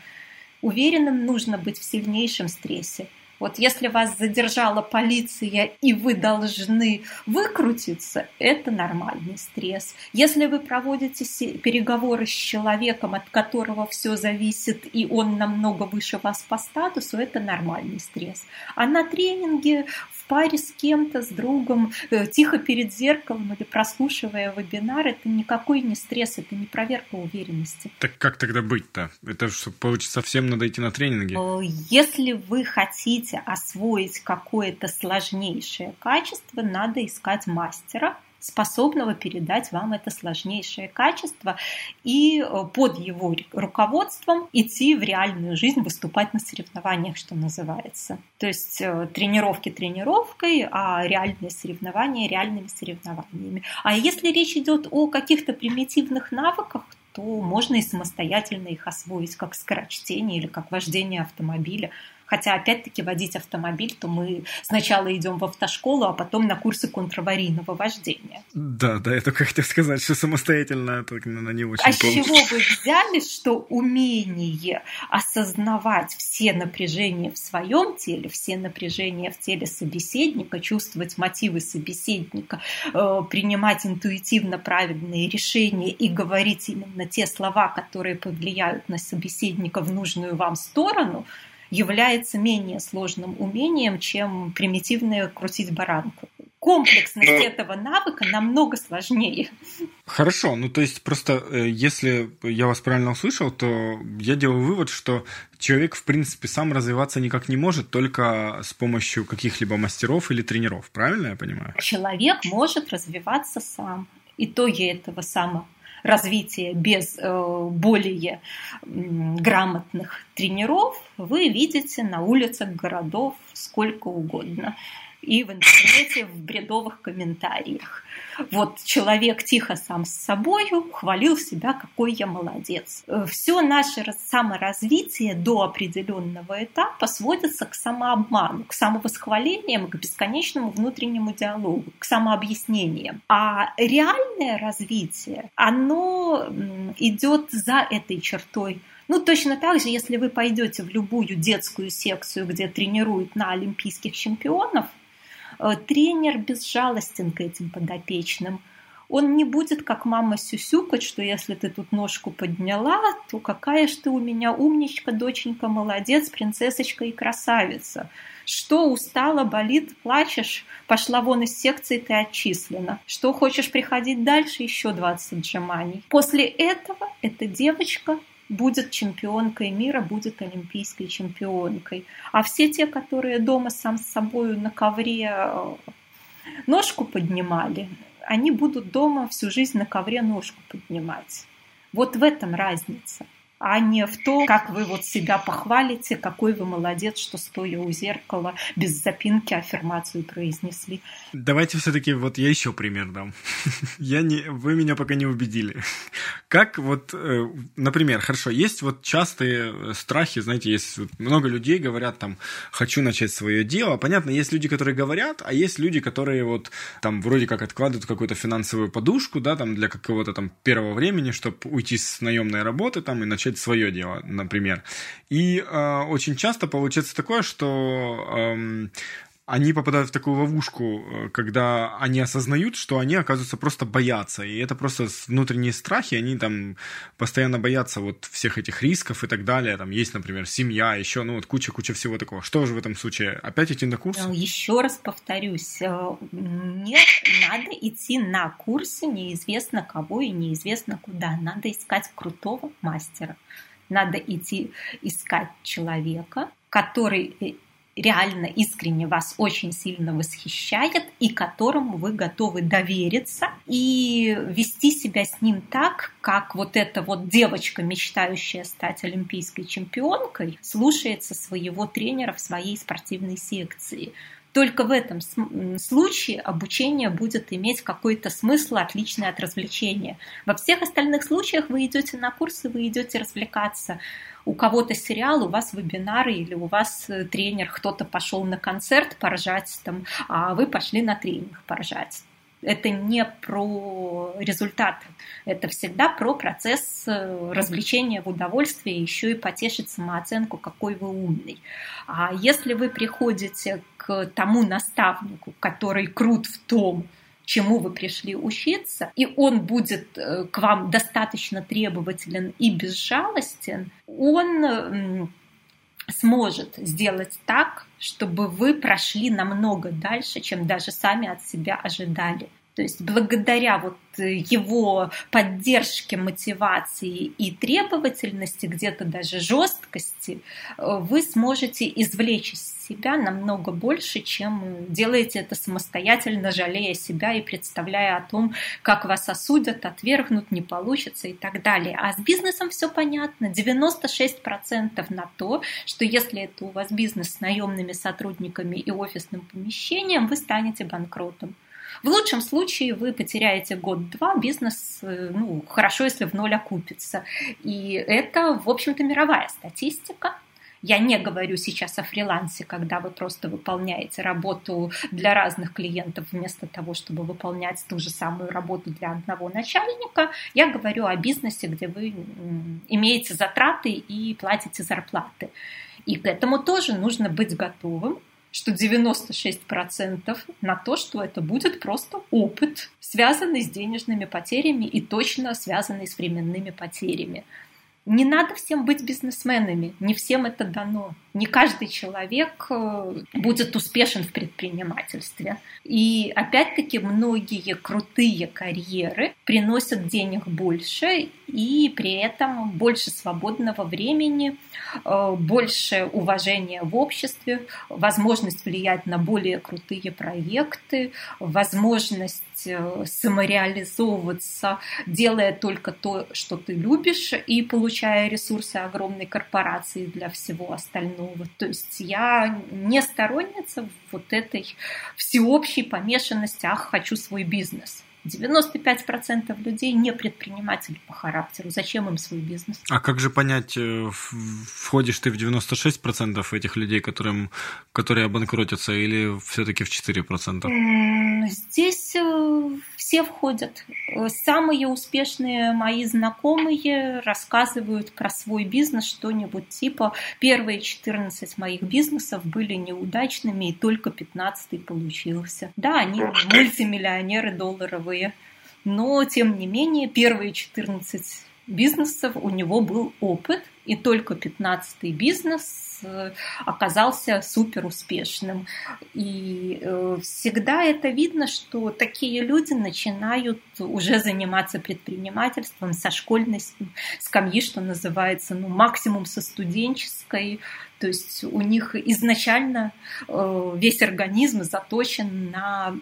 Уверенным нужно быть в сильнейшем стрессе. Вот если вас задержала полиция и вы должны выкрутиться, это нормальный стресс. Если вы проводите переговоры с человеком, от которого все зависит, и он намного выше вас по статусу, это нормальный стресс. А на тренинге паре с кем-то, с другом, э, тихо перед зеркалом или прослушивая вебинар, это никакой не стресс, это не проверка уверенности. Так как тогда быть-то? Это что, получится, совсем надо идти на тренинги? Э, если вы хотите освоить какое-то сложнейшее качество, надо искать мастера, способного передать вам это сложнейшее качество и э, под его руководством идти в реальную жизнь, выступать на соревнованиях, что называется. То есть э, тренировки тренировкой, а реальные соревнования реальными соревнованиями. А если речь идет о каких-то примитивных навыках, то можно и самостоятельно их освоить, как скорочтение или как вождение автомобиля. Хотя, опять-таки, водить автомобиль, то мы сначала идем в автошколу, а потом на курсы контраварийного вождения. Да, да, это как хотел сказать, что самостоятельно это, наверное, не очень А с чего вы взяли, что умение осознавать все напряжения в своем теле, все напряжения в теле собеседника, чувствовать мотивы собеседника, э, принимать интуитивно правильные решения и говорить именно те слова, которые повлияют на собеседника в нужную вам сторону – является менее сложным умением, чем примитивное крутить баранку. Комплексность Но... Ну, этого навыка намного сложнее. Хорошо, ну то есть просто э, если я вас правильно услышал, то я делаю вывод, что человек в принципе сам развиваться никак не может, только с помощью каких-либо мастеров или тренеров, правильно я понимаю? Человек может развиваться сам. Итоги этого самого развития без э, более грамотных тренеров вы видите на улицах городов сколько угодно и в интернете в бредовых комментариях. Вот человек тихо сам с собой хвалил себя, какой я молодец. Все наше саморазвитие до определенного этапа сводится к самообману, к самовосхвалениям, к бесконечному внутреннему диалогу, к самообъяснениям. А реальное развитие, оно идет за этой чертой ну, точно так же, если вы пойдете в любую детскую секцию, где тренируют на олимпийских чемпионов, тренер безжалостен к этим подопечным. Он не будет, как мама, сюсюкать, что если ты тут ножку подняла, то какая ж ты у меня умничка, доченька, молодец, принцессочка и красавица. Что устала, болит, плачешь, пошла вон из секции, ты отчислена. Что хочешь приходить дальше, еще 20 отжиманий. После этого эта девочка будет чемпионкой мира, будет олимпийской чемпионкой. А все те, которые дома сам с собой на ковре э, ножку поднимали, они будут дома всю жизнь на ковре ножку поднимать. Вот в этом разница а не в том, как вы вот себя похвалите, какой вы молодец, что стоя у зеркала без запинки аффирмацию произнесли. Давайте все-таки вот я еще пример дам. Я не, вы меня пока не убедили. Как вот, э, например, хорошо, есть вот частые страхи, знаете, есть много людей говорят там, хочу начать свое дело. Понятно, есть люди, которые говорят, а есть люди, которые вот там вроде как откладывают какую-то финансовую подушку, да, там для какого-то там первого времени, чтобы уйти с наемной работы там и начать начать свое дело, например. И э, очень часто получается такое, что э, они попадают в такую ловушку, э, когда они осознают, что они, оказывается, просто боятся. И это просто внутренние страхи, они там постоянно боятся вот всех этих рисков и так далее. Там есть, например, семья, еще, ну вот куча-куча всего такого. Что же в этом случае? Опять идти на курс? Э, еще раз повторюсь, э, нет, надо идти на курсы неизвестно кого и неизвестно куда. Надо искать крутого мастера. Надо идти искать человека, который реально искренне вас очень сильно восхищает и которому вы готовы довериться и вести себя с ним так, как вот эта вот девочка, мечтающая стать олимпийской чемпионкой, слушается своего тренера в своей спортивной секции. Только в этом случае обучение будет иметь какой-то смысл, отличный от развлечения. Во всех остальных случаях вы идете на курсы, вы идете развлекаться. У кого-то сериал, у вас вебинары или у вас э, тренер, кто-то пошел на концерт поржать, там, а вы пошли на тренинг поржать это не про результаты, это всегда про процесс э, развлечения в удовольствии, еще и потешить самооценку, какой вы умный. А если вы приходите к тому наставнику, который крут в том, чему вы пришли учиться, и он будет э, к вам достаточно требователен и безжалостен, он сможет сделать так, чтобы вы прошли намного дальше, чем даже сами от себя ожидали. То есть благодаря вот его поддержке, мотивации и требовательности, где-то даже жесткости, вы сможете извлечь из себя намного больше, чем делаете это самостоятельно, жалея себя и представляя о том, как вас осудят, отвергнут, не получится и так далее. А с бизнесом все понятно. 96% на то, что если это у вас бизнес с наемными сотрудниками и офисным помещением, вы станете банкротом. В лучшем случае вы потеряете год-два, бизнес, э, ну, хорошо, если в ноль окупится. И это, в общем-то, мировая статистика. Я не говорю сейчас о фрилансе, когда вы просто выполняете работу для разных клиентов вместо того, чтобы выполнять ту же самую работу для одного начальника. Я говорю о бизнесе, где вы имеете затраты и платите зарплаты. И к этому тоже нужно быть готовым что 96% на то, что это будет просто опыт, связанный с денежными потерями и точно связанный с временными потерями. Не надо всем быть бизнесменами, не всем это дано. Не каждый человек э, будет успешен в предпринимательстве. И опять-таки многие крутые карьеры приносят денег больше и при этом больше свободного времени, э, больше уважения в обществе, возможность влиять на более крутые проекты, возможность э, самореализовываться, делая только то, что ты любишь, и получая ресурсы огромной корпорации для всего остального. То есть я не сторонница вот этой всеобщей помешанности «ах, хочу свой бизнес». 95% людей не предприниматели по характеру. Зачем им свой бизнес? А как же понять, э, входишь ты в 96% этих людей, которым, которые обанкротятся, или все-таки в 4%? Здесь э, все входят. Самые успешные мои знакомые рассказывают про свой бизнес что-нибудь типа «Первые 14 моих бизнесов были неудачными, и только 15 получился». Да, они мультимиллионеры долларовые, но тем не менее первые 14 бизнесов у него был опыт, и только 15-й бизнес э, оказался супер успешным. И э, всегда это видно, что такие люди начинают уже заниматься предпринимательством со школьной скамьи, что называется, ну, максимум со студенческой, то есть у них изначально э, весь организм заточен на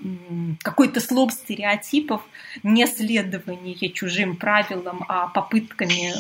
какой-то слом стереотипов, не следование чужим правилам, а попытками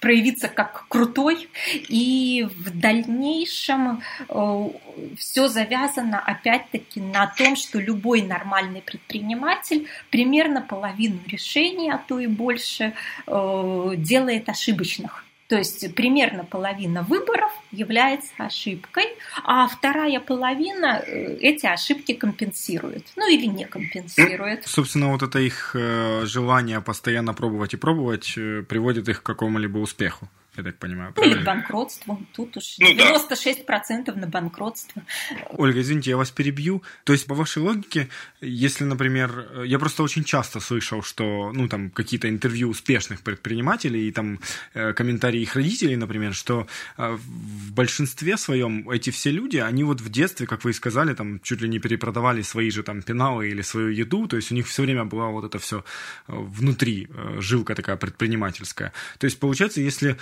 проявиться как крутой. И в дальнейшем э, все завязано опять-таки на том, что любой нормальный предприниматель примерно половину решений, а то и больше, э, делает ошибочных. То есть примерно половина выборов является ошибкой, а вторая половина э, эти ошибки компенсирует. Ну или не компенсирует. Собственно, вот это их э, желание постоянно пробовать и пробовать э, приводит их к какому-либо успеху я так понимаю. Правильно? Или к банкротству. Тут уж ну, 96% да. на банкротство. Ольга, извините, я вас перебью. То есть, по вашей логике, если, например, я просто очень часто слышал, что, ну, там, какие-то интервью успешных предпринимателей и там э, комментарии их родителей, например, что э, в большинстве своем эти все люди, они вот в детстве, как вы и сказали, там, чуть ли не перепродавали свои же там пеналы или свою еду, то есть у них все время была вот это все э, внутри, жилка такая предпринимательская. То есть, получается, если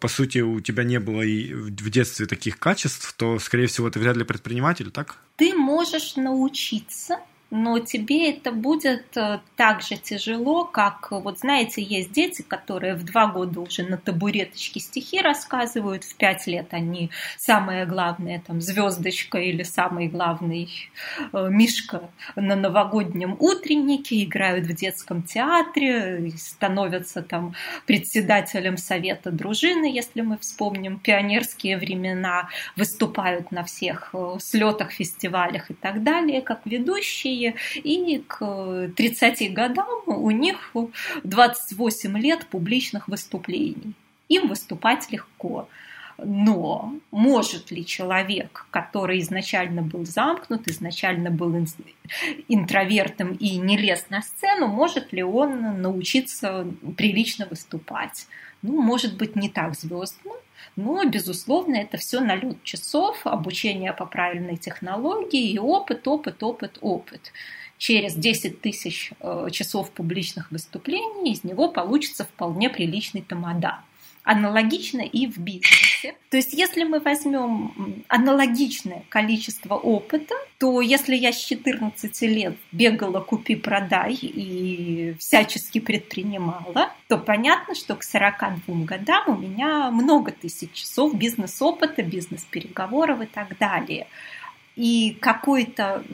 по сути, у тебя не было и в детстве таких качеств, то, скорее всего, ты вряд ли предприниматель, так? Ты можешь научиться но тебе это будет э, так же тяжело, как, вот знаете, есть дети, которые в два года уже на табуреточке стихи рассказывают, в пять лет они самое главное, там, звездочка или самый главный э, Мишка на новогоднем утреннике, играют в детском театре, становятся там председателем совета дружины, если мы вспомним пионерские времена, выступают на всех э, слетах, фестивалях и так далее, как ведущие, России, и к 30 годам у них 28 лет публичных выступлений. Им выступать легко. Но может ли человек, который изначально был замкнут, изначально был интровертом и не лез на сцену, может ли он научиться прилично выступать? Ну, может быть, не так звездно, но, безусловно, это все налет часов, обучение по правильной технологии и опыт, опыт, опыт, опыт через 10 тысяч э, часов публичных выступлений из него получится вполне приличный тамада. Аналогично и в бизнесе. То есть, если мы возьмем аналогичное количество опыта, то если я с 14 лет бегала купи-продай и всячески предпринимала, то понятно, что к 42 годам у меня много тысяч часов бизнес-опыта, бизнес-переговоров и так далее. И какой-то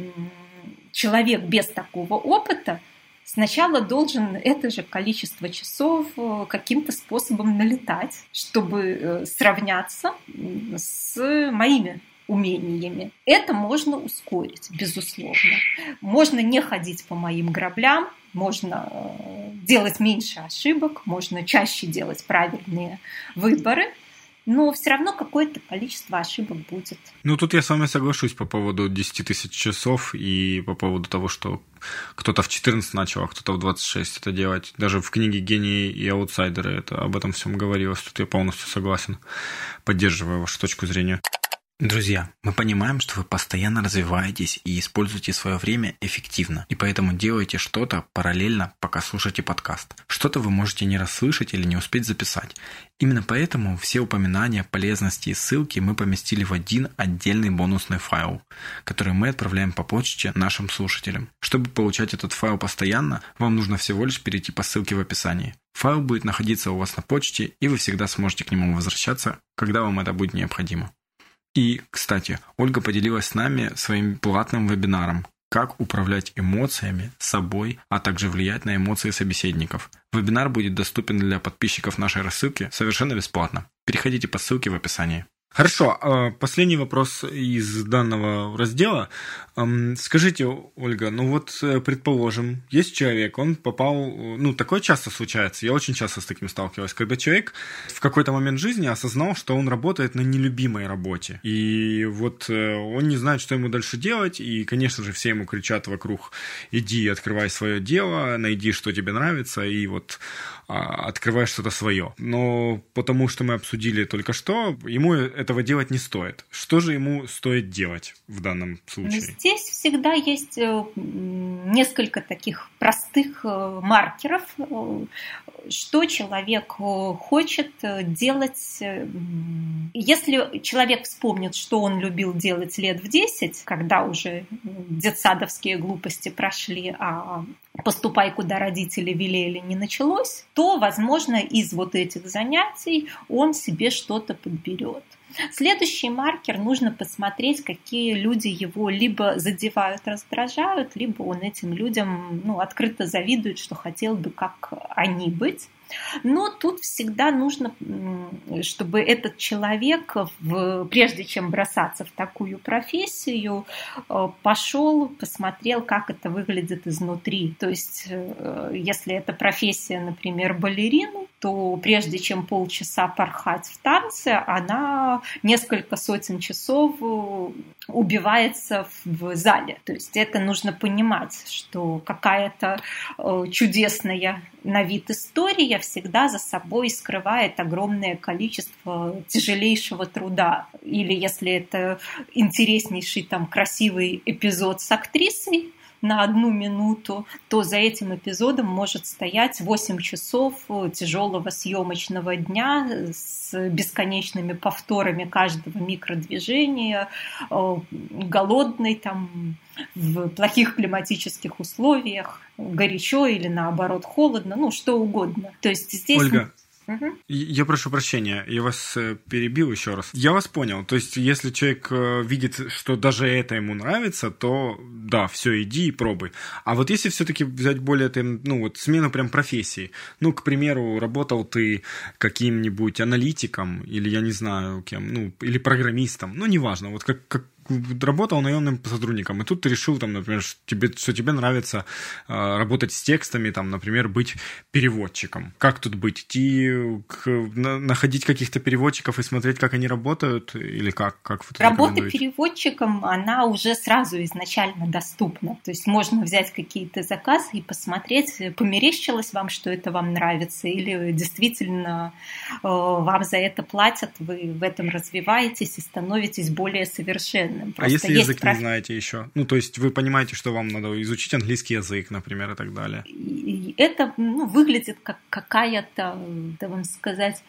человек без такого опыта сначала должен это же количество часов э, каким-то способом налетать, чтобы э, сравняться с моими умениями. Это можно ускорить, безусловно. Можно не ходить по моим граблям, можно э, делать меньше ошибок, можно чаще делать правильные выборы – но все равно какое-то количество ошибок будет. Ну, тут я с вами соглашусь по поводу 10 тысяч часов и по поводу того, что кто-то в 14 начал, а кто-то в 26 это делать. Даже в книге «Гении и аутсайдеры» это об этом всем говорилось. Тут я полностью согласен. Поддерживаю вашу точку зрения. Друзья, мы понимаем, что вы постоянно развиваетесь и используете свое время эффективно, и поэтому делаете что-то параллельно, пока слушаете подкаст. Что-то вы можете не расслышать или не успеть записать. Именно поэтому все упоминания, полезности и ссылки мы поместили в один отдельный бонусный файл, который мы отправляем по почте нашим слушателям. Чтобы получать этот файл постоянно, вам нужно всего лишь перейти по ссылке в описании. Файл будет находиться у вас на почте, и вы всегда сможете к нему возвращаться, когда вам это будет необходимо. И, кстати, Ольга поделилась с нами своим платным вебинаром «Как управлять эмоциями, собой, а также влиять на эмоции собеседников». Вебинар будет доступен для подписчиков нашей рассылки совершенно бесплатно. Переходите по ссылке в описании. Хорошо, а, последний вопрос из данного раздела. Скажите, Ольга, ну вот, э, предположим, есть человек, он попал, ну, такое часто случается, я очень часто с таким сталкиваюсь, когда человек в какой-то момент жизни осознал, что он работает на нелюбимой работе, и вот э, он не знает, что ему дальше делать, и, конечно же, все ему кричат вокруг, иди, открывай свое дело, найди, что тебе нравится, и вот а, открывай что-то свое. Но потому что мы обсудили только что, ему этого делать не стоит. Что же ему стоит делать в данном случае? Ну, здесь всегда есть э, несколько таких простых э, маркеров, э, что человек хочет делать. Если человек вспомнит, что он любил делать лет в 10, когда уже детсадовские глупости прошли, а поступай, куда родители велели, не началось, то, возможно, из вот этих занятий он себе что-то подберет. Следующий маркер нужно посмотреть, какие люди его либо задевают, раздражают, либо он этим людям ну, открыто завидует, что хотел бы как они быть. Но тут всегда нужно, чтобы этот человек, прежде чем бросаться в такую профессию, э, пошел, посмотрел, как это выглядит изнутри. То есть, э, если это профессия, например, балерины, то прежде чем полчаса порхать в танце, она несколько сотен часов э, убивается в зале. То есть это нужно понимать, что какая-то чудесная на вид история всегда за собой скрывает огромное количество тяжелейшего труда. Или если это интереснейший там красивый эпизод с актрисой, на одну минуту, то за этим эпизодом может стоять 8 часов тяжелого съемочного дня с бесконечными повторами каждого микродвижения, э, голодный там в плохих климатических условиях, горячо или наоборот холодно, ну что угодно. То есть здесь... Ольга, я прошу прощения, я вас э, перебил еще раз. Я вас понял. То есть, если человек э, видит, что даже это ему нравится, то да, все, иди и пробуй. А вот если все-таки взять более, ну вот смену прям профессии, ну, к примеру, работал ты каким-нибудь аналитиком или я не знаю кем, ну, или программистом, ну, неважно, вот как, как работал наемным сотрудником, и тут ты решил, там, например, что тебе, что тебе нравится э, работать с текстами, там, например, быть переводчиком. Как тут быть? Идти к, на, находить каких-то переводчиков и смотреть, как они работают, или как? как вы Работа переводчиком, она уже сразу изначально доступна. То есть можно взять какие-то заказы и посмотреть, померещилось вам, что это вам нравится, или действительно э, вам за это платят, вы в этом развиваетесь и становитесь более совершенным правильным. Просто а если язык проф... не знаете еще? Ну, то есть вы понимаете, что вам надо изучить английский язык, например, и так далее. И это ну, выглядит как какая-то, да вам сказать,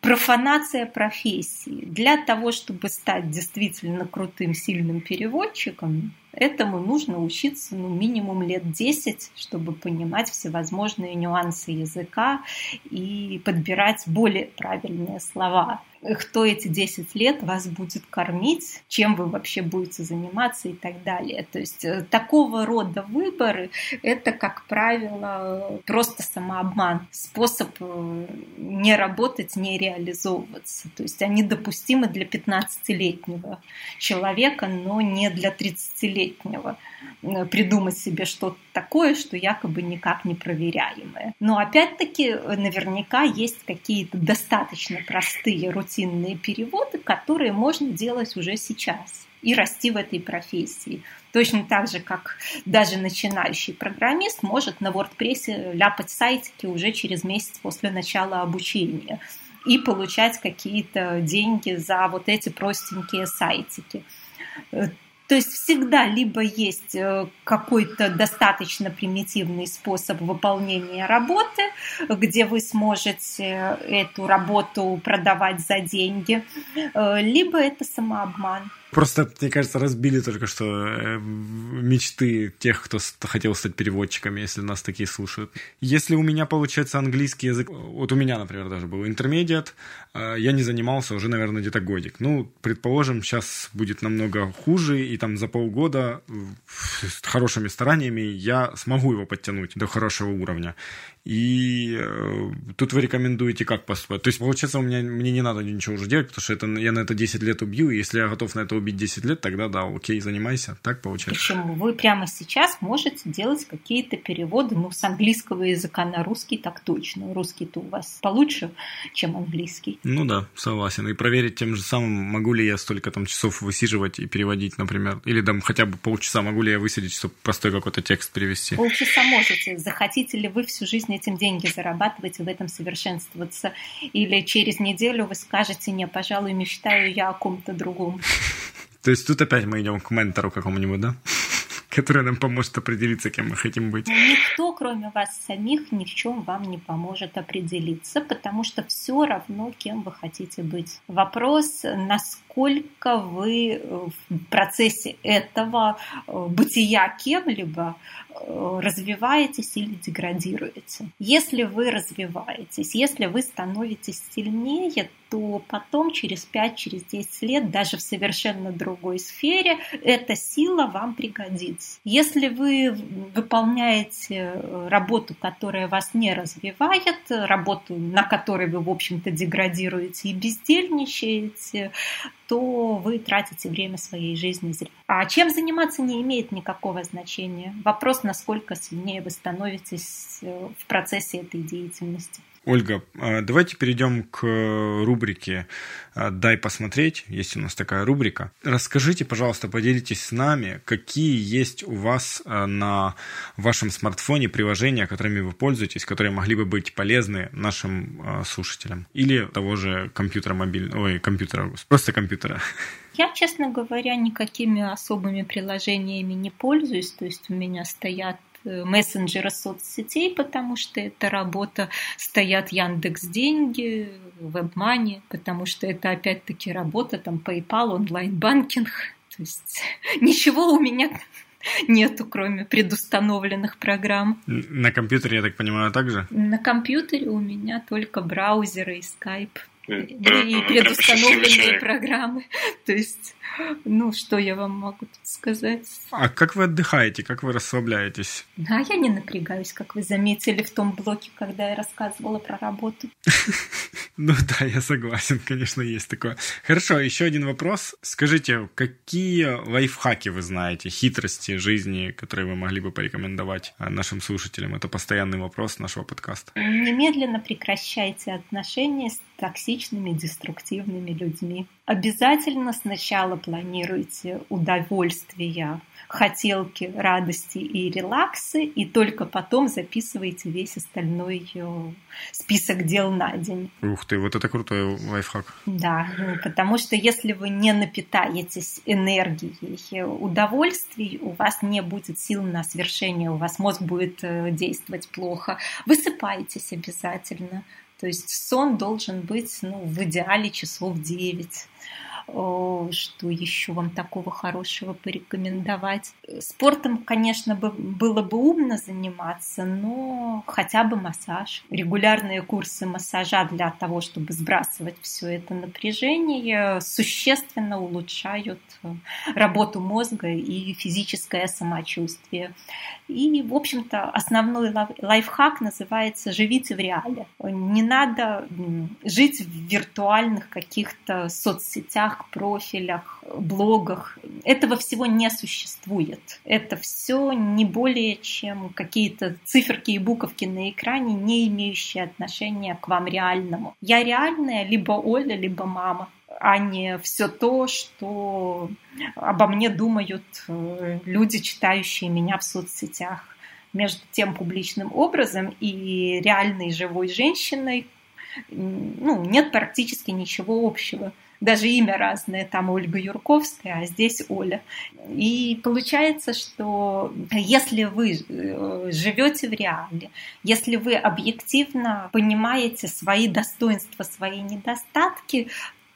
профанация профессии. Для того, чтобы стать действительно крутым, сильным переводчиком, Этому нужно учиться ну, минимум лет 10, чтобы понимать всевозможные нюансы языка и подбирать более правильные слова кто эти 10 лет вас будет кормить, чем вы вообще будете заниматься и так далее. То есть э, такого рода выборы — это, как правило, просто самообман, способ э, не работать, не реализовываться. То есть они допустимы для 15-летнего человека, но не для 30-летнего. Э, придумать себе что-то такое, что якобы никак не проверяемое. Но опять-таки наверняка есть какие-то достаточно простые рутинные переводы, которые можно делать уже сейчас и расти в этой профессии. Точно так же, как даже начинающий программист может на WordPress ляпать сайтики уже через месяц после начала обучения и получать какие-то деньги за вот эти простенькие сайтики. То есть всегда либо есть э, какой-то достаточно примитивный способ выполнения работы, где вы сможете эту работу продавать за деньги, э, либо это самообман. Просто, мне кажется, разбили только что э, мечты тех, кто хотел стать переводчиками, если нас такие слушают. Если у меня получается английский язык, вот у меня, например, даже был интермедиат, э, я не занимался уже, наверное, где-то годик. Ну, предположим, сейчас будет намного хуже, и там за полгода с хорошими стараниями я смогу его подтянуть до хорошего уровня. И э, тут вы рекомендуете как поступать. То есть, получается, у меня, мне не надо ничего уже делать, потому что это, я на это 10 лет убью, и если я готов на это убить 10 лет, тогда да, окей, занимайся. Так получается. Почему? Вы прямо сейчас можете делать какие-то переводы, ну, с английского языка на русский так точно. Русский-то у вас получше, чем английский. Ну да, согласен. И проверить тем же самым, могу ли я столько там часов высиживать и переводить, например. Или там хотя бы полчаса, могу ли я высидеть, чтобы простой какой-то текст перевести. Полчаса можете. Захотите ли вы всю жизнь этим деньги зарабатывать и в этом совершенствоваться? Или через неделю вы скажете, не, пожалуй, мечтаю я о ком-то другом. То есть тут опять мы идем к ментору какому-нибудь, да? Который нам поможет определиться, кем мы хотим быть. Никто, кроме вас самих, ни в чем вам не поможет определиться, потому что все равно, кем вы хотите быть. Вопрос, насколько вы в процессе этого э, бытия кем-либо Э, развиваетесь или деградируете. Если вы развиваетесь, если вы становитесь сильнее, то потом через 5-10 через лет, даже в совершенно другой сфере, эта сила вам пригодится. Если вы выполняете э, работу, которая вас не развивает, работу, на которой вы, в общем-то, деградируете и бездельничаете, то вы тратите время своей жизни зря. А чем заниматься не имеет никакого значения. Вопрос, насколько сильнее вы становитесь э, в процессе этой деятельности. Ольга, а, давайте перейдем к рубрике а, «Дай посмотреть». Есть у нас такая рубрика. Расскажите, пожалуйста, поделитесь с нами, какие есть у вас а, на вашем смартфоне приложения, которыми вы пользуетесь, которые могли бы быть полезны нашим слушателям. Или того же компьютера мобильного, ой, компьютера, просто компьютера. Я, честно говоря, никакими особыми приложениями не пользуюсь. То есть у меня стоят мессенджера соцсетей, потому что это работа, стоят Яндекс Деньги, WebMoney, потому что это опять-таки работа, там PayPal, онлайн-банкинг. То есть ничего у меня нету, кроме предустановленных программ. На компьютере, я так понимаю, также? На компьютере у меня только браузеры и Skype. Э, и предустановленные программы. То есть ну, что я вам могу тут сказать? А как вы отдыхаете, как вы расслабляетесь? А я не напрягаюсь, как вы заметили в том блоке, когда я рассказывала про работу. Ну да, я согласен, конечно, есть такое. Хорошо, еще один вопрос. Скажите, какие лайфхаки вы знаете, хитрости жизни, которые вы могли бы порекомендовать а, нашим слушателям? Это постоянный вопрос нашего подкаста. Немедленно прекращайте отношения с токсичными, деструктивными людьми. Обязательно сначала планируйте удовольствия, хотелки, радости и релаксы, и только потом записывайте весь остальной э, список дел на день. Ух ты, вот это крутой лайфхак. Да, ну, потому что если вы не напитаетесь энергией удовольствий, у вас не будет сил на свершение, у вас мозг будет э, действовать плохо. Высыпайтесь обязательно. То есть сон должен быть ну, в идеале часов 9 что еще вам такого хорошего порекомендовать? Спортом, конечно, было бы умно заниматься, но хотя бы массаж. Регулярные курсы массажа для того, чтобы сбрасывать все это напряжение, существенно улучшают э, работу мозга и физическое самочувствие. И, в общем-то, основной лайфхак называется «живите в реале». Не надо жить в виртуальных каких-то соцсетях, профилях, блогах. Этого всего не существует. Это все не более чем какие-то циферки и буковки на экране, не имеющие отношения к вам реальному. Я реальная либо Оля, либо мама а не все то, что обо мне думают э, люди, читающие меня в соцсетях. Между тем публичным образом и реальной живой женщиной ну, нет практически ничего общего даже имя разное, там Ольга Юрковская, а здесь Оля. И получается, что если вы э, живете в реале, если вы объективно понимаете свои достоинства, свои недостатки,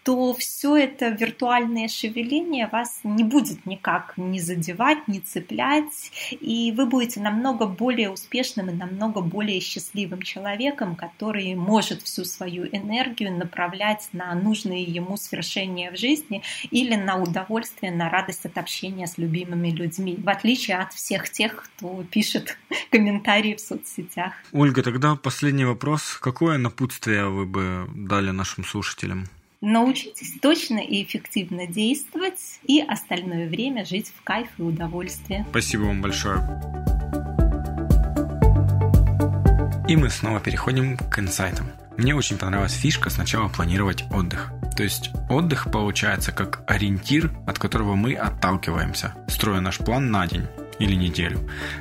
то все это виртуальное шевеление вас не будет никак не задевать, не цеплять, и вы будете намного более успешным и намного более счастливым человеком, который может всю свою энергию направлять на нужные ему свершения в жизни или на удовольствие, на радость от общения с любимыми людьми, в отличие от всех тех, кто пишет комментарии в соцсетях. Ольга, тогда последний вопрос. Какое напутствие вы бы дали нашим слушателям? Научитесь точно и эффективно действовать и остальное время жить в кайф и удовольствие. Спасибо вам большое. И мы снова переходим к инсайтам. Мне очень понравилась фишка сначала планировать отдых. То есть отдых получается как ориентир, от которого мы отталкиваемся, строя наш план на день или неделю.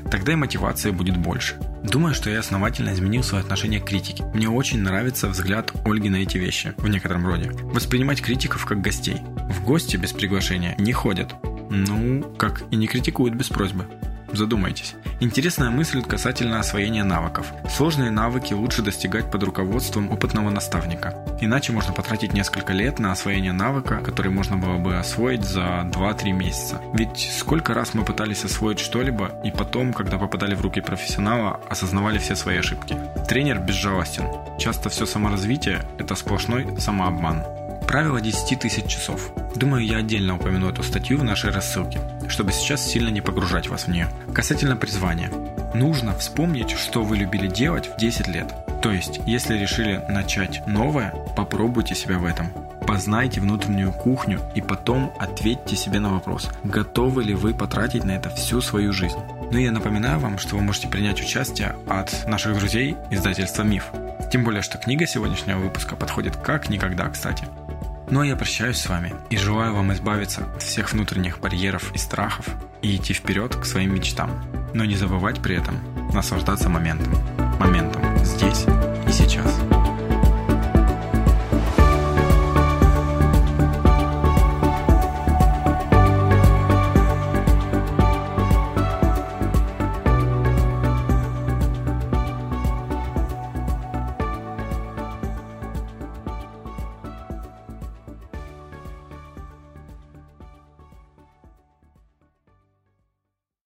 Тогда и мотивации будет больше. Думаю, что я основательно изменил свое отношение к критике. Мне очень нравится взгляд Ольги на эти вещи, в некотором роде. Воспринимать критиков как гостей. В гости без приглашения не ходят. Ну, как и не критикуют без просьбы. Задумайтесь. Интересная мысль касательно освоения навыков. Сложные навыки лучше достигать под руководством опытного наставника. Иначе можно потратить несколько лет на освоение навыка, который можно было бы освоить за 2-3 месяца. Ведь сколько раз мы пытались освоить что-либо, и потом, когда попадали в руки профессионала, осознавали все свои ошибки. Тренер безжалостен. Часто все саморазвитие – это сплошной самообман. Правило 10 тысяч часов. Думаю, я отдельно упомяну эту статью в нашей рассылке, чтобы сейчас сильно не погружать вас в нее. Касательно призвания. Нужно вспомнить, что вы любили делать в 10 лет. То есть, если решили начать новое, попробуйте себя в этом. Познайте внутреннюю кухню и потом ответьте себе на вопрос, готовы ли вы потратить на это всю свою жизнь. Ну и я напоминаю вам, что вы можете принять участие от наших друзей издательства «Миф». Тем более, что книга сегодняшнего выпуска подходит как никогда, кстати. Ну а я прощаюсь с вами и желаю вам избавиться от всех внутренних барьеров и страхов и идти вперед к своим мечтам, но не забывать при этом наслаждаться моментом. Моментом.